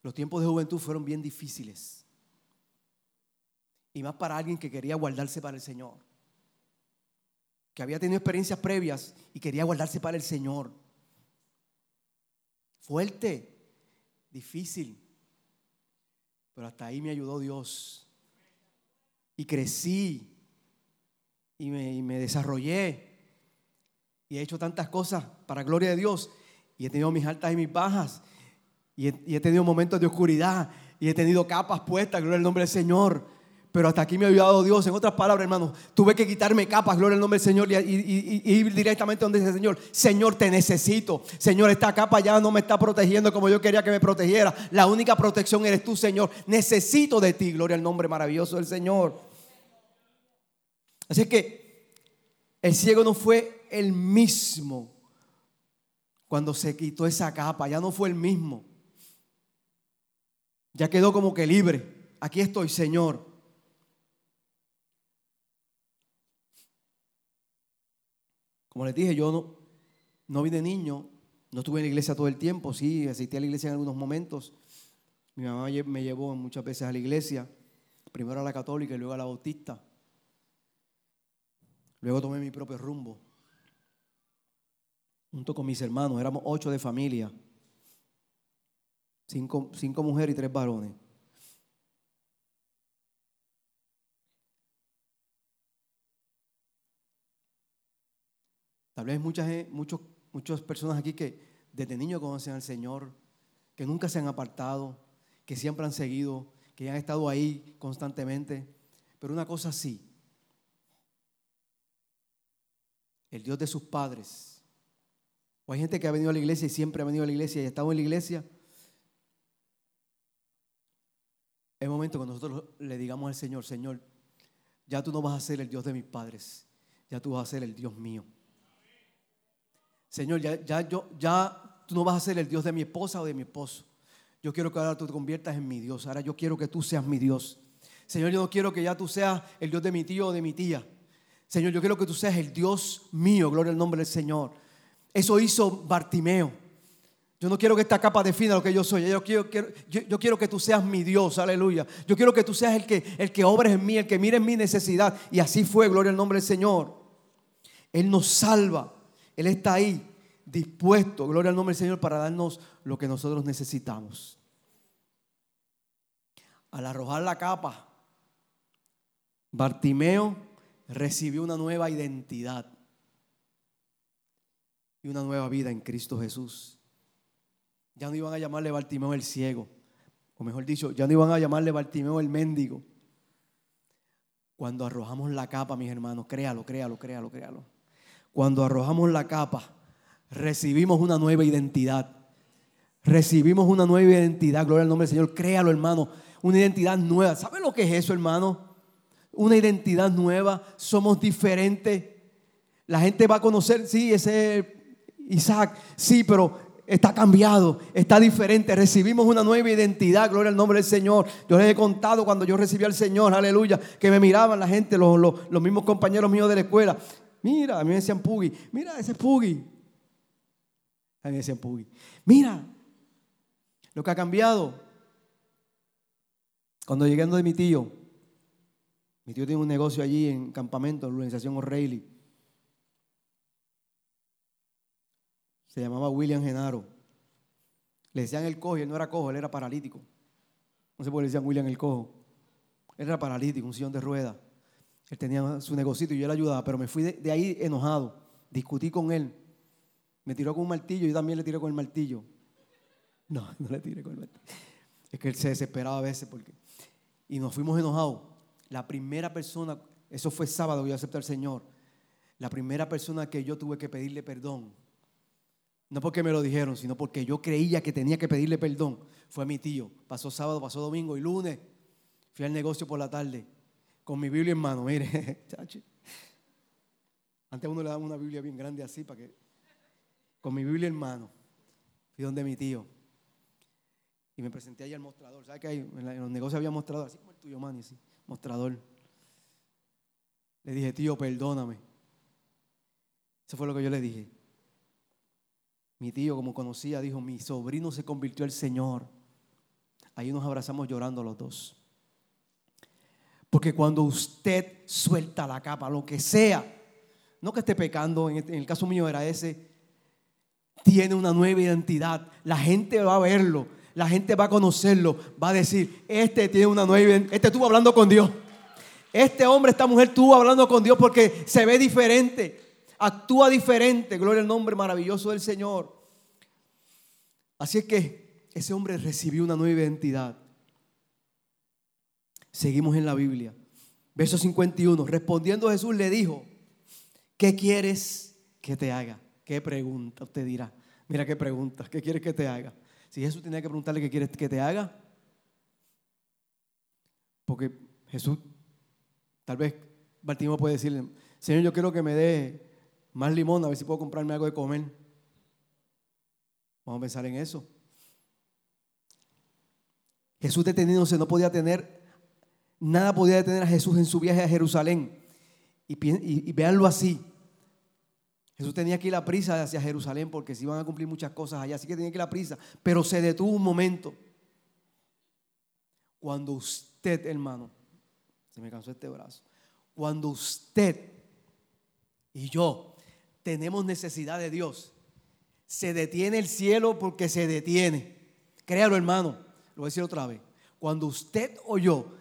Los tiempos de juventud fueron bien difíciles. Y más para alguien que quería guardarse para el Señor. Que había tenido experiencias previas y quería guardarse para el Señor. Fuerte, difícil. Pero hasta ahí me ayudó Dios. Y crecí. Y me, y me desarrollé y he hecho tantas cosas para gloria de Dios y he tenido mis altas y mis bajas y he, tenido momentos de oscuridad y he tenido capas puestas, gloria al nombre del Señor. Pero hasta aquí me ha ayudado Dios. En otras palabras, hermano, tuve que quitarme capas, gloria al nombre del Señor, y, ir directamente donde dice Señor, Señor, te necesito. Señor, esta capa ya no me está protegiendo como yo quería que me protegiera. La única protección eres tú, Señor. Necesito de ti, gloria al nombre maravilloso del Señor. Así que el ciego no fue el mismo cuando se quitó esa capa, ya no fue el mismo. Ya quedó como que libre. Aquí estoy, Señor. Como les dije, yo no, no vi de niño, no estuve en la iglesia todo el tiempo, sí, asistí a la iglesia en algunos momentos. Mi mamá me llevó muchas veces a la iglesia, primero a la católica y luego a la bautista. Luego tomé mi propio rumbo junto con mis hermanos, éramos ocho de familia, cinco, mujeres y tres varones. Tal vez muchas, muchos, muchas personas aquí que desde niños conocen al Señor, que nunca se han apartado, que siempre han seguido, que han estado ahí constantemente. Pero una cosa sí, el Dios de sus padres o hay gente que ha venido a la iglesia y siempre ha venido a la iglesia y ha estado en la iglesia. Es momento que nosotros le digamos al Señor, Señor, ya tú no vas a ser el Dios de mis padres, ya tú vas a ser el Dios mío. Señor, ya, ya, yo, ya tú no vas a ser el Dios de mi esposa o de mi esposo. Yo quiero que ahora tú te conviertas en mi Dios. Ahora yo quiero que tú seas mi Dios. Señor, yo no quiero que ya tú seas el Dios de mi tío o de mi tía. Señor, yo quiero que tú seas el Dios mío. Gloria al nombre del Señor. Eso hizo Bartimeo. Yo no quiero que esta capa defina lo que yo soy. Yo quiero, que tú seas mi Dios, aleluya. Yo quiero que tú seas el que, el que obres en mí, el que mire en mi necesidad. Y así fue, gloria al nombre del Señor. Él nos salva. Él está ahí, dispuesto, gloria al nombre del Señor, para darnos lo que nosotros necesitamos. Al arrojar la capa, Bartimeo recibió una nueva identidad y una nueva vida en Cristo Jesús. Ya no iban a llamarle Bartimeo el ciego, o mejor dicho, ya no iban a llamarle Bartimeo el mendigo. Cuando arrojamos la capa, mis hermanos, créalo, créalo, créalo, créalo. Cuando arrojamos la capa, recibimos una nueva identidad. Recibimos una nueva identidad, gloria al nombre del Señor. Créalo, hermano. Una identidad nueva. ¿Sabe lo que es eso, hermano? Una identidad nueva. Somos diferentes. La gente va a conocer, sí, ese es Isaac, sí, pero está cambiado, está diferente. Recibimos una nueva identidad, gloria al nombre del Señor. Yo les he contado cuando yo recibí al Señor, aleluya, que me miraban la gente, los, los, mismos compañeros míos de la escuela. Mira, a mí me decían Puggy, mira ese Puggy. A mí me decían Puggy, mira lo que ha cambiado. Cuando llegué de mi tío, mi tío tiene un negocio allí en campamento, en la organización O'Reilly. Se llamaba William Genaro. Le decían el cojo y él no era cojo, él era paralítico. No sé por qué le decían William el cojo. Él era paralítico, un sillón de ruedas. Él tenía su negocito y yo le ayudaba, pero me fui de, ahí enojado. Discutí con él. Me tiró con un martillo y yo también le tiré con el martillo. No, *laughs* no le tiré con el martillo. Es que él se desesperaba a veces porque... Y nos fuimos enojados. La primera persona, eso fue sábado, yo acepté al Señor. La primera persona que yo tuve que pedirle perdón no porque me lo dijeron, sino porque yo creía que tenía que pedirle perdón. Fue mi tío. Pasó sábado, pasó domingo y lunes. Fui al negocio por la tarde con mi Biblia en mano. Mire. *laughs* Antes a uno le daban una Biblia bien grande así para que. Con mi Biblia en mano. Fui donde mi tío. Y me presenté ahí al mostrador. ¿Sabes que hay? En los negocios había mostrador, así como el tuyo, Manny, así. Mostrador. Le dije, tío, perdóname. Eso fue lo que yo le dije. Mi tío, como conocía, dijo, mi sobrino se convirtió al Señor. Ahí nos abrazamos llorando los dos. Porque cuando usted suelta la capa, lo que sea, no que esté pecando, en el caso mío era ese, tiene una nueva identidad. La gente va a verlo, la gente va a conocerlo, va a decir, este tiene una nueva identidad, este estuvo hablando con Dios. Este hombre, esta mujer estuvo hablando con Dios porque se ve diferente actúa diferente. Gloria al nombre maravilloso del Señor. Así es que ese hombre recibió una nueva identidad. Seguimos en la Biblia. Verso 51. Respondiendo Jesús le dijo, ¿qué quieres que te haga? ¿Qué pregunta? Usted dirá, mira qué pregunta, ¿qué quieres que te haga? Si Jesús tenía que preguntarle qué quieres que te haga, porque Jesús, tal vez Bartimeo puede decirle, Señor, yo quiero que me dé más limón, a ver si puedo comprarme algo de comer. Vamos a pensar en eso. Jesús deteniéndose no podía tener, nada podía detener a Jesús en su viaje a Jerusalén. Y, y, veanlo así. Jesús tenía que ir a prisa hacia Jerusalén porque se iban a cumplir muchas cosas allá, así que tenía que ir a prisa. Pero se detuvo un momento. Cuando usted, hermano, se me cansó este brazo. Cuando usted y yo tenemos necesidad de Dios. Se detiene el cielo porque se detiene. Créalo, hermano. Lo voy a decir otra vez. Cuando usted o yo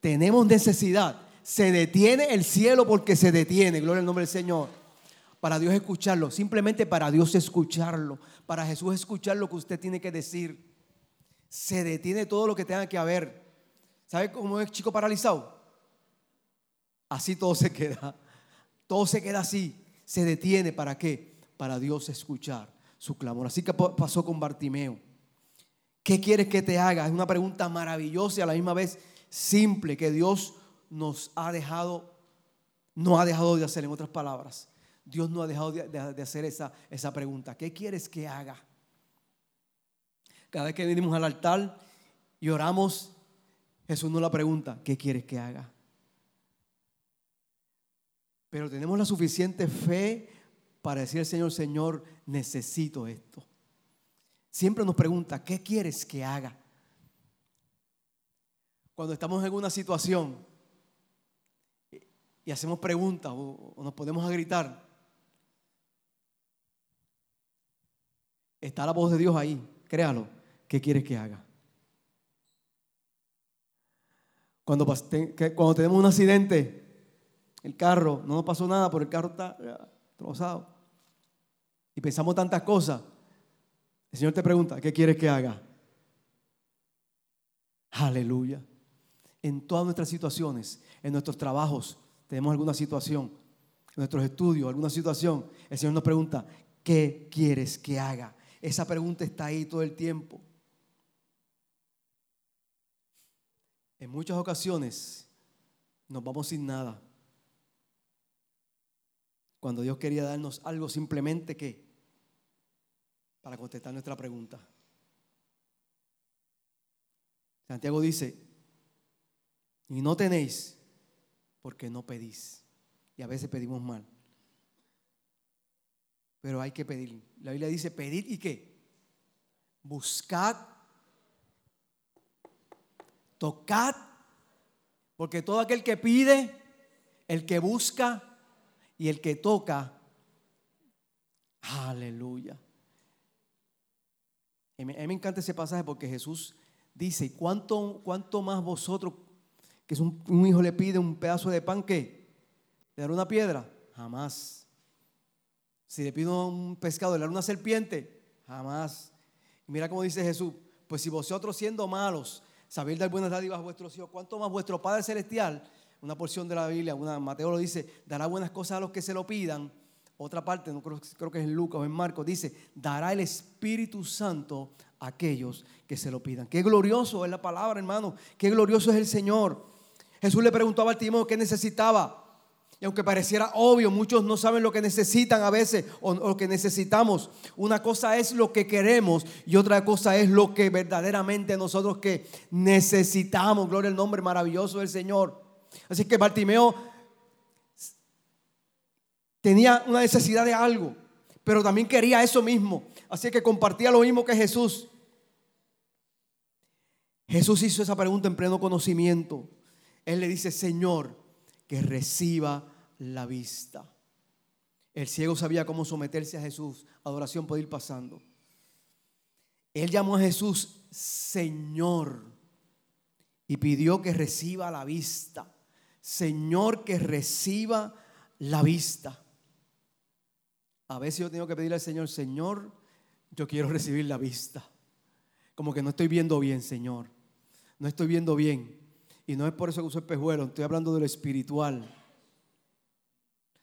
tenemos necesidad, se detiene el cielo porque se detiene. Gloria al nombre del Señor. Para Dios escucharlo. Simplemente para Dios escucharlo. Para Jesús escuchar lo que usted tiene que decir. Se detiene todo lo que tenga que haber. ¿Sabe cómo es chico paralizado? Así todo se queda. Todo se queda así se detiene para qué? Para Dios escuchar su clamor. Así que pasó con Bartimeo. ¿Qué quieres que te haga? Es una pregunta maravillosa y a la misma vez simple que Dios nos ha dejado, no ha dejado de hacer, en otras palabras. Dios no ha dejado de, hacer esa, esa pregunta. ¿Qué quieres que haga? Cada vez que venimos al altar y oramos, Jesús nos la pregunta, ¿qué quieres que haga? Pero tenemos la suficiente fe para decir al Señor, Señor, necesito esto. Siempre nos pregunta, ¿qué quieres que haga? Cuando estamos en una situación y hacemos preguntas o, nos podemos a gritar, está la voz de Dios ahí, créalo, ¿qué quieres que haga? Cuando, cuando tenemos un accidente, el carro, no nos pasó nada, pero el carro está trozado. Y pensamos tantas cosas. El Señor te pregunta, ¿qué quieres que haga? Aleluya. En todas nuestras situaciones, en nuestros trabajos, tenemos alguna situación, en nuestros estudios, alguna situación, el Señor nos pregunta, ¿qué quieres que haga? esa pregunta está ahí todo el tiempo. En muchas ocasiones nos vamos sin nada. Cuando Dios quería darnos algo simplemente que para contestar nuestra pregunta. Santiago dice, y no tenéis porque no pedís. Y a veces pedimos mal. Pero hay que pedir. La Biblia dice, pedid y qué? Buscad, tocad, porque todo aquel que pide, el que busca y el que toca, aleluya. A mí me encanta ese pasaje porque Jesús dice, ¿cuánto, cuánto más vosotros, que un, un hijo le pide un pedazo de pan, que ¿Le dará una piedra? Jamás. Si le pido un pescado, ¿le dará una serpiente? Jamás. Mira cómo dice Jesús, pues si vosotros siendo malos, sabéis dar buenas dádivas a vuestros hijos, ¿cuánto más vuestro Padre Celestial? Una porción de la Biblia, una, Mateo lo dice, dará buenas cosas a los que se lo pidan. Otra parte, no creo, creo que es en Lucas o en Marcos, dice, dará el Espíritu Santo a aquellos que se lo pidan. Qué glorioso es la palabra, hermano. Qué glorioso es el Señor. Jesús le preguntó a Bartimeo qué necesitaba. Y aunque pareciera obvio, muchos no saben lo que necesitan a veces o, lo que necesitamos. Una cosa es lo que queremos y otra cosa es lo que verdaderamente nosotros que necesitamos. Gloria al nombre maravilloso del Señor. Así que Bartimeo tenía una necesidad de algo, pero también quería eso mismo. Así que compartía lo mismo que Jesús. Jesús hizo esa pregunta en pleno conocimiento. Él le dice, Señor, que reciba la vista. El ciego sabía cómo someterse a Jesús. Adoración puede ir pasando. Él llamó a Jesús Señor y pidió que reciba la vista. Señor, que reciba la vista. A veces yo tengo que pedirle al Señor, Señor, yo quiero recibir la vista. Como que no estoy viendo bien, Señor. No estoy viendo bien. Y no es por eso que uso espejuelo, estoy hablando de lo espiritual.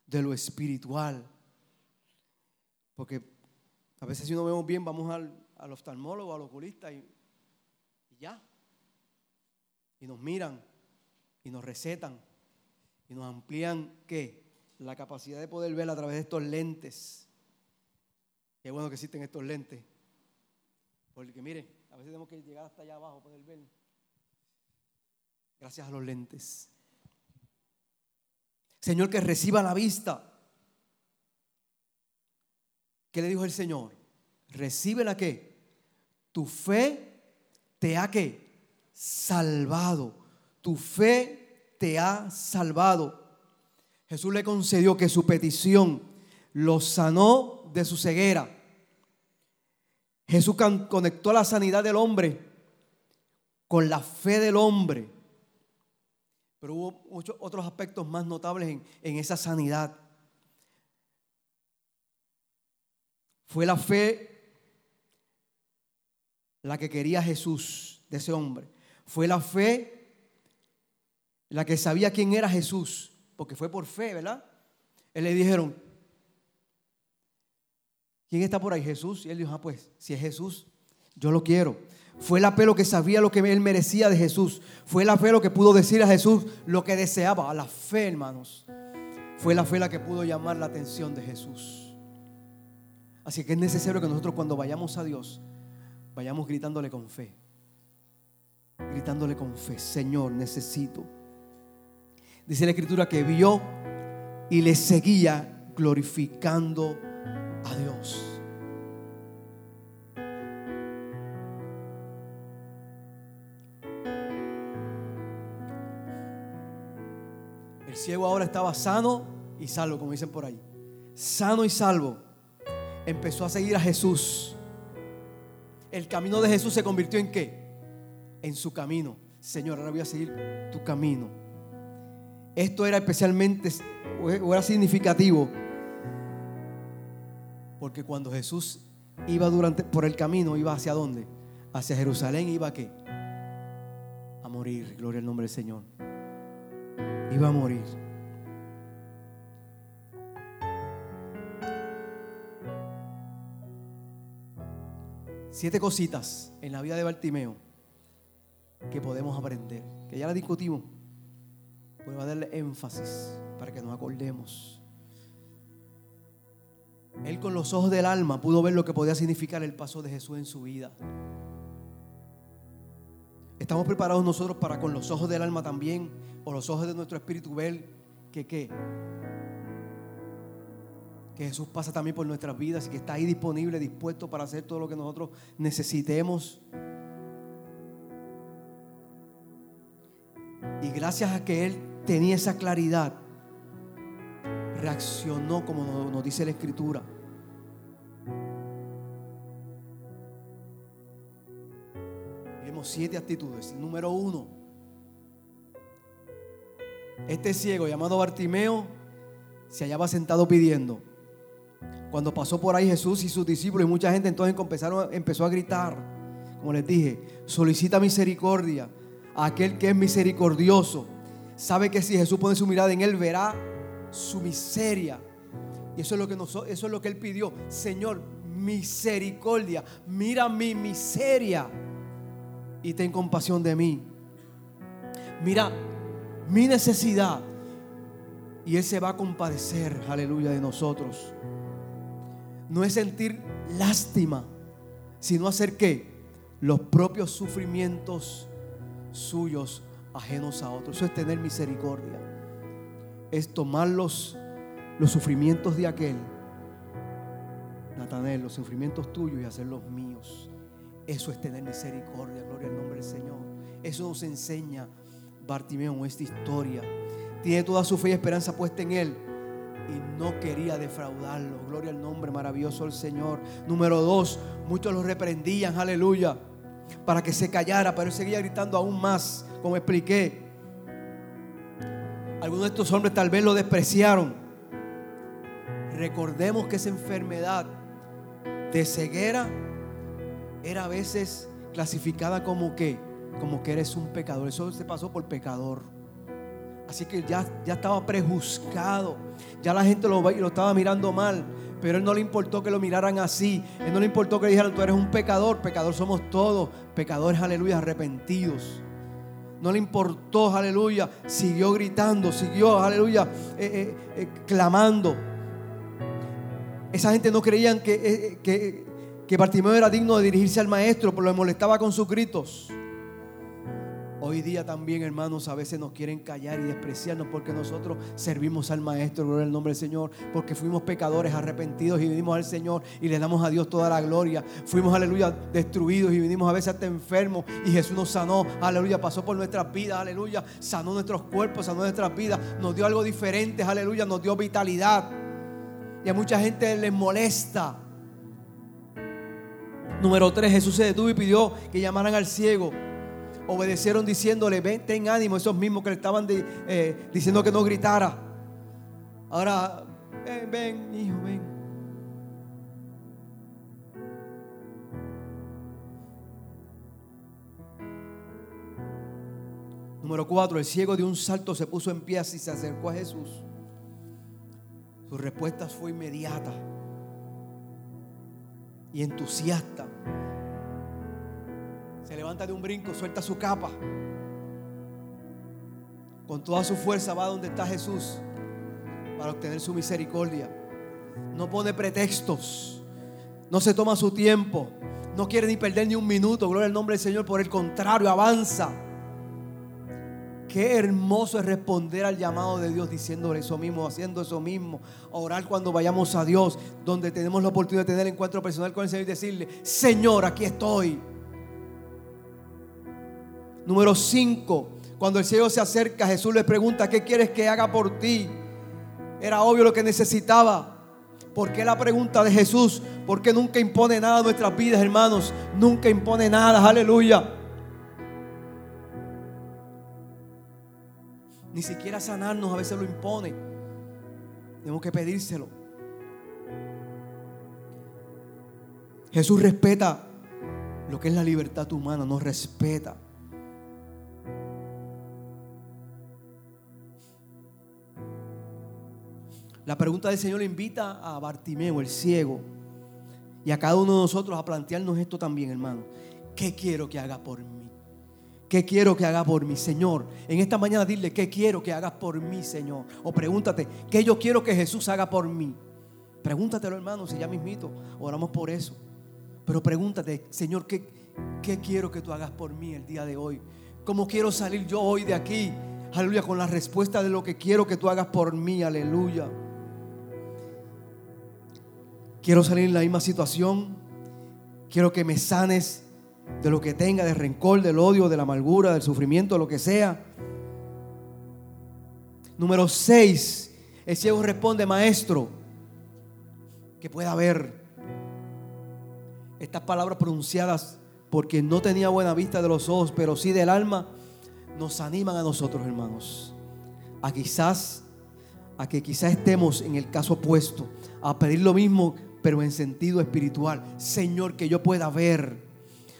De lo espiritual. Porque a veces si no vemos bien, vamos al, al oftalmólogo, al oculista y, y ya. Y nos miran y nos recetan y nos amplían qué? La capacidad de poder ver a través de estos lentes. Qué bueno que existen estos lentes. Porque mire, a veces tenemos que llegar hasta allá abajo para poder ver gracias a los lentes. Señor, que reciba la vista. ¿Qué le dijo el Señor? Recibe la que tu fe te ha que salvado. Tu fe te ha salvado. Jesús le concedió que su petición lo sanó de su ceguera. Jesús conectó la sanidad del hombre con la fe del hombre. Pero hubo muchos otros aspectos más notables en, esa sanidad. Fue la fe la que quería Jesús de ese hombre. Fue la fe la que sabía quién era Jesús, porque fue por fe, ¿verdad? Él le dijeron, ¿quién está por ahí? Jesús. Y él dijo, ah, pues, si es Jesús, yo lo quiero. Fue la fe lo que sabía lo que él merecía de Jesús. Fue la fe lo que pudo decir a Jesús lo que deseaba. A la fe, hermanos. Fue la fe la que pudo llamar la atención de Jesús. Así que es necesario que nosotros cuando vayamos a Dios, vayamos gritándole con fe. Gritándole con fe, Señor, necesito. Dice la escritura que vio y le seguía glorificando a Dios. ciego ahora estaba sano y salvo, como dicen por ahí. Sano y salvo. Empezó a seguir a Jesús. El camino de Jesús se convirtió en qué? En su camino. Señor, ahora voy a seguir tu camino. Esto era especialmente, o era significativo, porque cuando Jesús iba durante, por el camino, iba hacia dónde? Hacia Jerusalén, iba a qué? A morir, gloria al nombre del Señor iba a morir. Siete cositas en la vida de Bartimeo que podemos aprender, que ya la discutimos. Voy a darle énfasis para que nos acordemos. Él con los ojos del alma pudo ver lo que podía significar el paso de Jesús en su vida. Estamos preparados nosotros para con los ojos del alma también, o los ojos de nuestro espíritu ver que qué. Que Jesús pasa también por nuestras vidas y que está ahí disponible, dispuesto para hacer todo lo que nosotros necesitemos. Y gracias a que Él tenía esa claridad, reaccionó como nos dice la Escritura. Vemos siete actitudes. Número uno, este ciego llamado Bartimeo se hallaba sentado pidiendo. Cuando pasó por ahí Jesús y sus discípulos y mucha gente entonces empezaron, empezó a gritar, como les dije, solicita misericordia aquel que es misericordioso. Sabe que si Jesús pone su mirada en él, verá su miseria. Y eso es lo que, eso es lo que él pidió. Señor, misericordia. Mira mi miseria y ten compasión de mí. Mira mi necesidad. Y Él se va a compadecer, aleluya, de nosotros. No es sentir lástima, sino hacer que los propios sufrimientos suyos ajenos a otros. Eso es tener misericordia. Es tomar los, los sufrimientos de aquel, Natanel, los sufrimientos tuyos y hacerlos míos. Eso es tener misericordia, gloria al nombre del Señor. Eso nos enseña Bartimeo en esta historia. Tiene toda su fe y esperanza puesta en él y no quería defraudarlo. Gloria al nombre maravilloso del Señor. Número dos, muchos lo reprendían, aleluya, para que se callara, pero él seguía gritando aún más, como expliqué. Algunos de estos hombres tal vez lo despreciaron. Recordemos que esa enfermedad de ceguera era a veces clasificada como que, como que eres un pecador. Eso se pasó por pecador. Así que ya, ya estaba prejuzgado. Ya la gente lo, lo estaba mirando mal. Pero él no le importó que lo miraran así. Él no le importó que le dijeran, tú eres un pecador. Pecador somos todos. Pecadores, aleluya, arrepentidos. No le importó, aleluya. Siguió gritando, siguió, aleluya, eh, eh, eh, clamando. Esa gente no creían que, que que Bartimeo era digno de dirigirse al maestro, pero le molestaba con sus gritos. Hoy día también, hermanos, a veces nos quieren callar y despreciarnos porque nosotros servimos al Maestro, gloria al nombre del Señor, porque fuimos pecadores arrepentidos y vinimos al Señor y le damos a Dios toda la gloria. Fuimos, aleluya, destruidos y vinimos a veces hasta enfermos y Jesús nos sanó, aleluya, pasó por nuestras vidas, aleluya, sanó nuestros cuerpos, sanó nuestras vidas, nos dio algo diferente, aleluya, nos dio vitalidad. Y a mucha gente les molesta Número 3, Jesús se detuvo y pidió que llamaran al ciego. Obedecieron diciéndole, ven, ten ánimo, esos mismos que le estaban eh, diciendo que no gritara. Ahora, ven, ven, hijo, ven. Número 4, el ciego de un salto se puso en pie y se acercó a Jesús. Su respuesta fue inmediata y entusiasta. Se levanta de un brinco, suelta su capa. Con toda su fuerza va donde está Jesús para obtener su misericordia. No pone pretextos. No se toma su tiempo. No quiere ni perder ni un minuto. Gloria al nombre del Señor. Por el contrario, avanza. Qué hermoso es responder al llamado de Dios diciéndole eso mismo, haciendo eso mismo. Orar cuando vayamos a Dios, donde tenemos la oportunidad de tener encuentro personal con el Señor y decirle, Señor, aquí estoy. Número 5, cuando el ciego se acerca, Jesús le pregunta, ¿qué quieres que haga por ti? Era obvio lo que necesitaba. ¿Por qué la pregunta de Jesús? Porque nunca impone nada a nuestras vidas, hermanos. Nunca impone nada, aleluya. Ni siquiera sanarnos a veces lo impone. Tenemos que pedírselo. Jesús respeta lo que es la libertad humana, nos respeta. La pregunta del Señor le invita a Bartimeo, el ciego, Y a cada uno de nosotros a plantearnos esto también, hermano. ¿Qué quiero que haga por mí? ¿Qué quiero que haga por mí, Señor? En esta mañana dile, ¿qué quiero que hagas por mí, Señor? O pregúntate, ¿qué yo quiero que Jesús haga por mí? Pregúntatelo, hermano, si ya mismito, oramos por eso. Pero pregúntate, Señor, ¿qué, ¿qué quiero que tú hagas por mí el día de hoy? ¿Cómo quiero salir yo hoy de aquí? Aleluya, con la respuesta de lo que quiero que tú hagas por mí, aleluya. Quiero salir en la misma situación. Quiero que me sanes de lo que tenga, de rencor, del odio, de la amargura, del sufrimiento, lo que sea. Número 6. El ciego responde, maestro, que pueda ver estas palabras pronunciadas porque no tenía buena vista de los ojos, pero sí del alma, nos animan a nosotros, hermanos. A quizás, a que quizás estemos en el caso opuesto, a pedir lo mismo pero en sentido espiritual. Señor, que yo pueda ver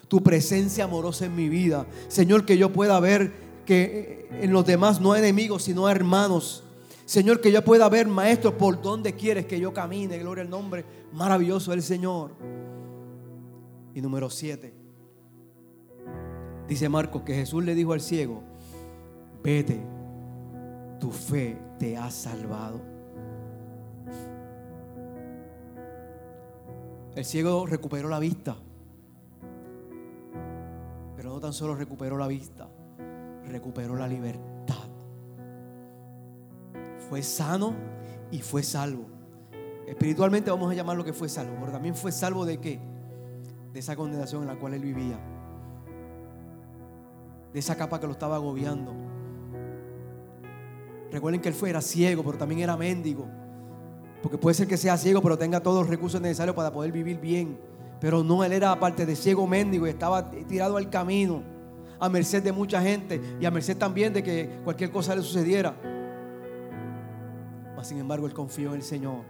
tu presencia amorosa en mi vida. Señor, que yo pueda ver que en los demás no enemigos, sino hermanos. Señor, que yo pueda ver, maestro, por dónde quieres que yo camine. Gloria al nombre maravilloso del Señor. Y número siete. Dice Marcos que Jesús le dijo al ciego, vete, tu fe te ha salvado. El ciego recuperó la vista. Pero no tan solo recuperó la vista, recuperó la libertad. Fue sano y fue salvo. Espiritualmente vamos a llamar lo que fue salvo, pero también fue salvo de qué? De esa condenación en la cual él vivía. De esa capa que lo estaba agobiando. Recuerden que él fue, era ciego, pero también era mendigo. Porque puede ser que sea ciego, pero tenga todos los recursos necesarios para poder vivir bien. Pero no, él era aparte de ciego mendigo y estaba tirado al camino, a merced de mucha gente y a merced también de que cualquier cosa le sucediera. Mas sin embargo, él confió en el Señor.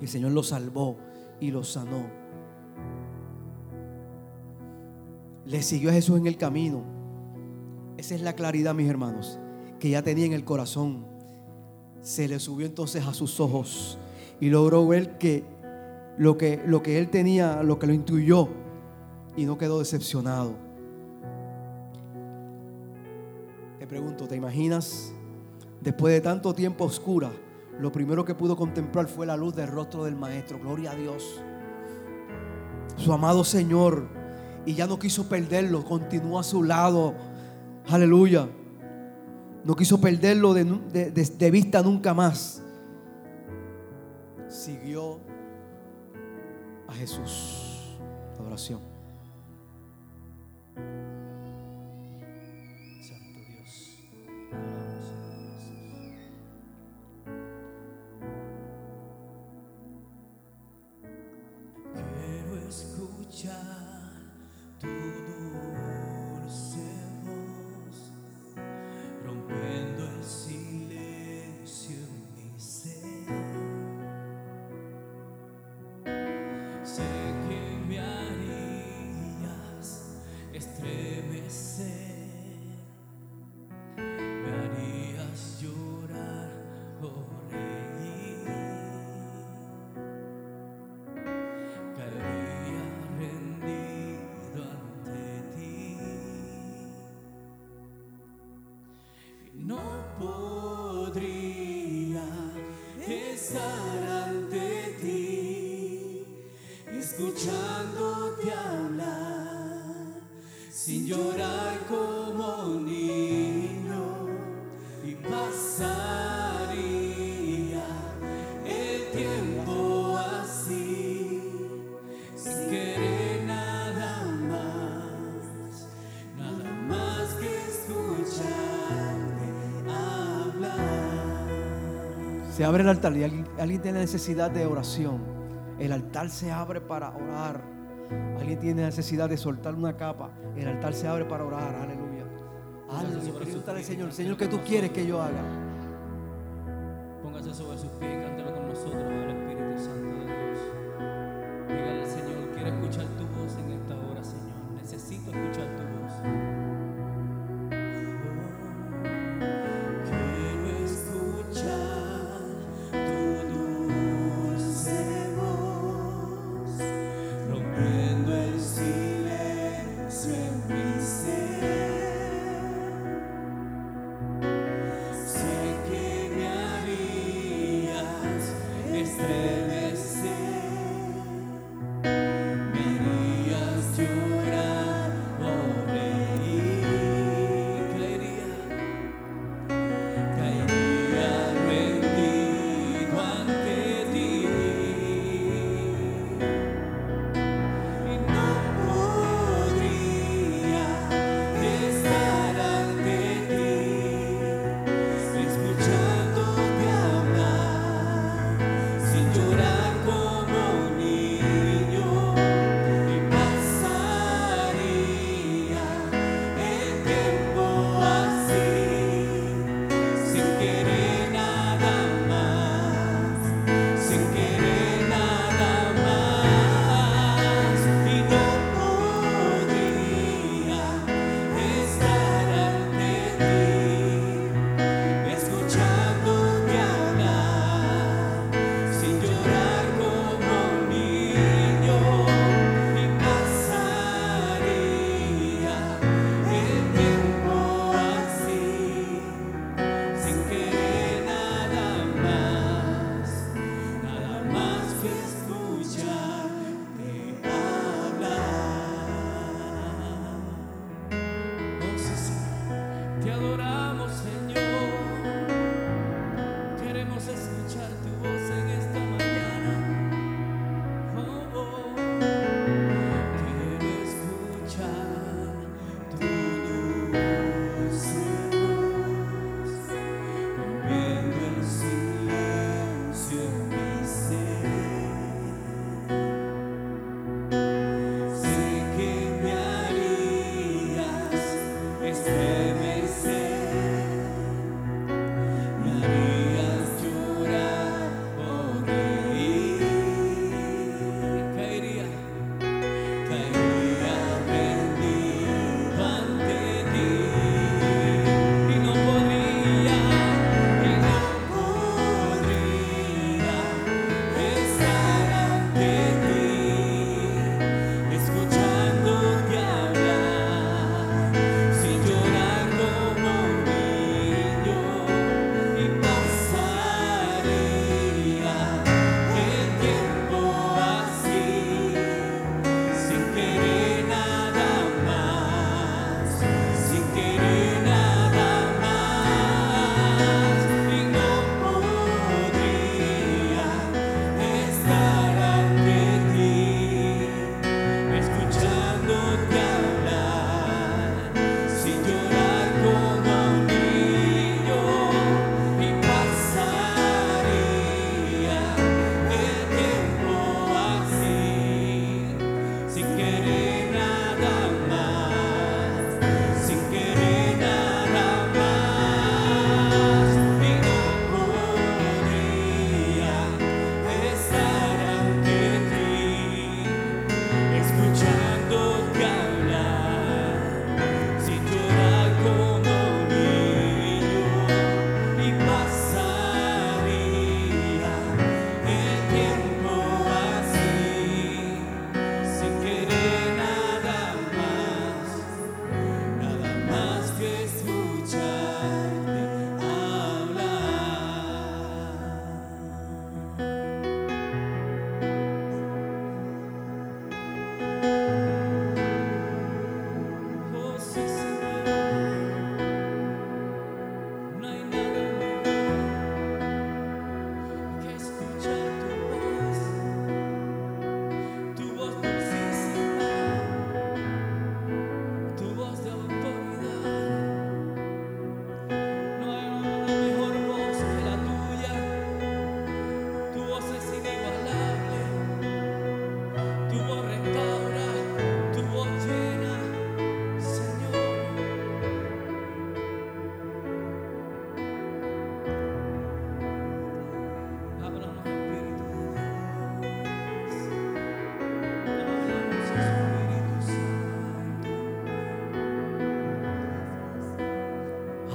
Y el Señor lo salvó y lo sanó. Le siguió a Jesús en el camino. Esa es la claridad, mis hermanos, que ya tenía en el corazón se le subió entonces a sus ojos y logró ver que lo que, lo que él tenía, lo que lo intuyó y no quedó decepcionado. Te pregunto, ¿te imaginas? Después de tanto tiempo oscura, lo primero que pudo contemplar fue la luz del rostro del Maestro. Gloria a Dios. Su amado Señor. Y ya no quiso perderlo, continuó a su lado. Aleluya. No quiso perderlo de, vista nunca más. Siguió a Jesús. Adoración. Santo Dios. Quiero escuchar Se abre el altar y alguien, tiene necesidad de oración. El altar se abre para orar. Alguien tiene necesidad de soltar una capa. El altar se abre para orar. Aleluya. Aleluya. Pregúntale al Señor, Señor, ¿qué tú quieres que yo haga? Póngase sobre sus pies y cántalo con nosotros al Espíritu Santo de Dios.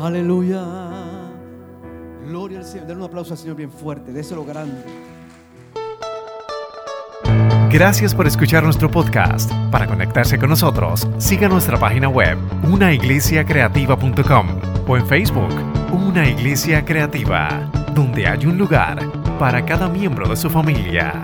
Aleluya. Gloria al Señor. Denle un aplauso al Señor bien fuerte. Déselo grande. Gracias por escuchar nuestro podcast. Para conectarse con nosotros, siga nuestra página web, unaiglesiacreativa.com o en Facebook, Una Iglesia Creativa, donde hay un lugar para cada miembro de su familia.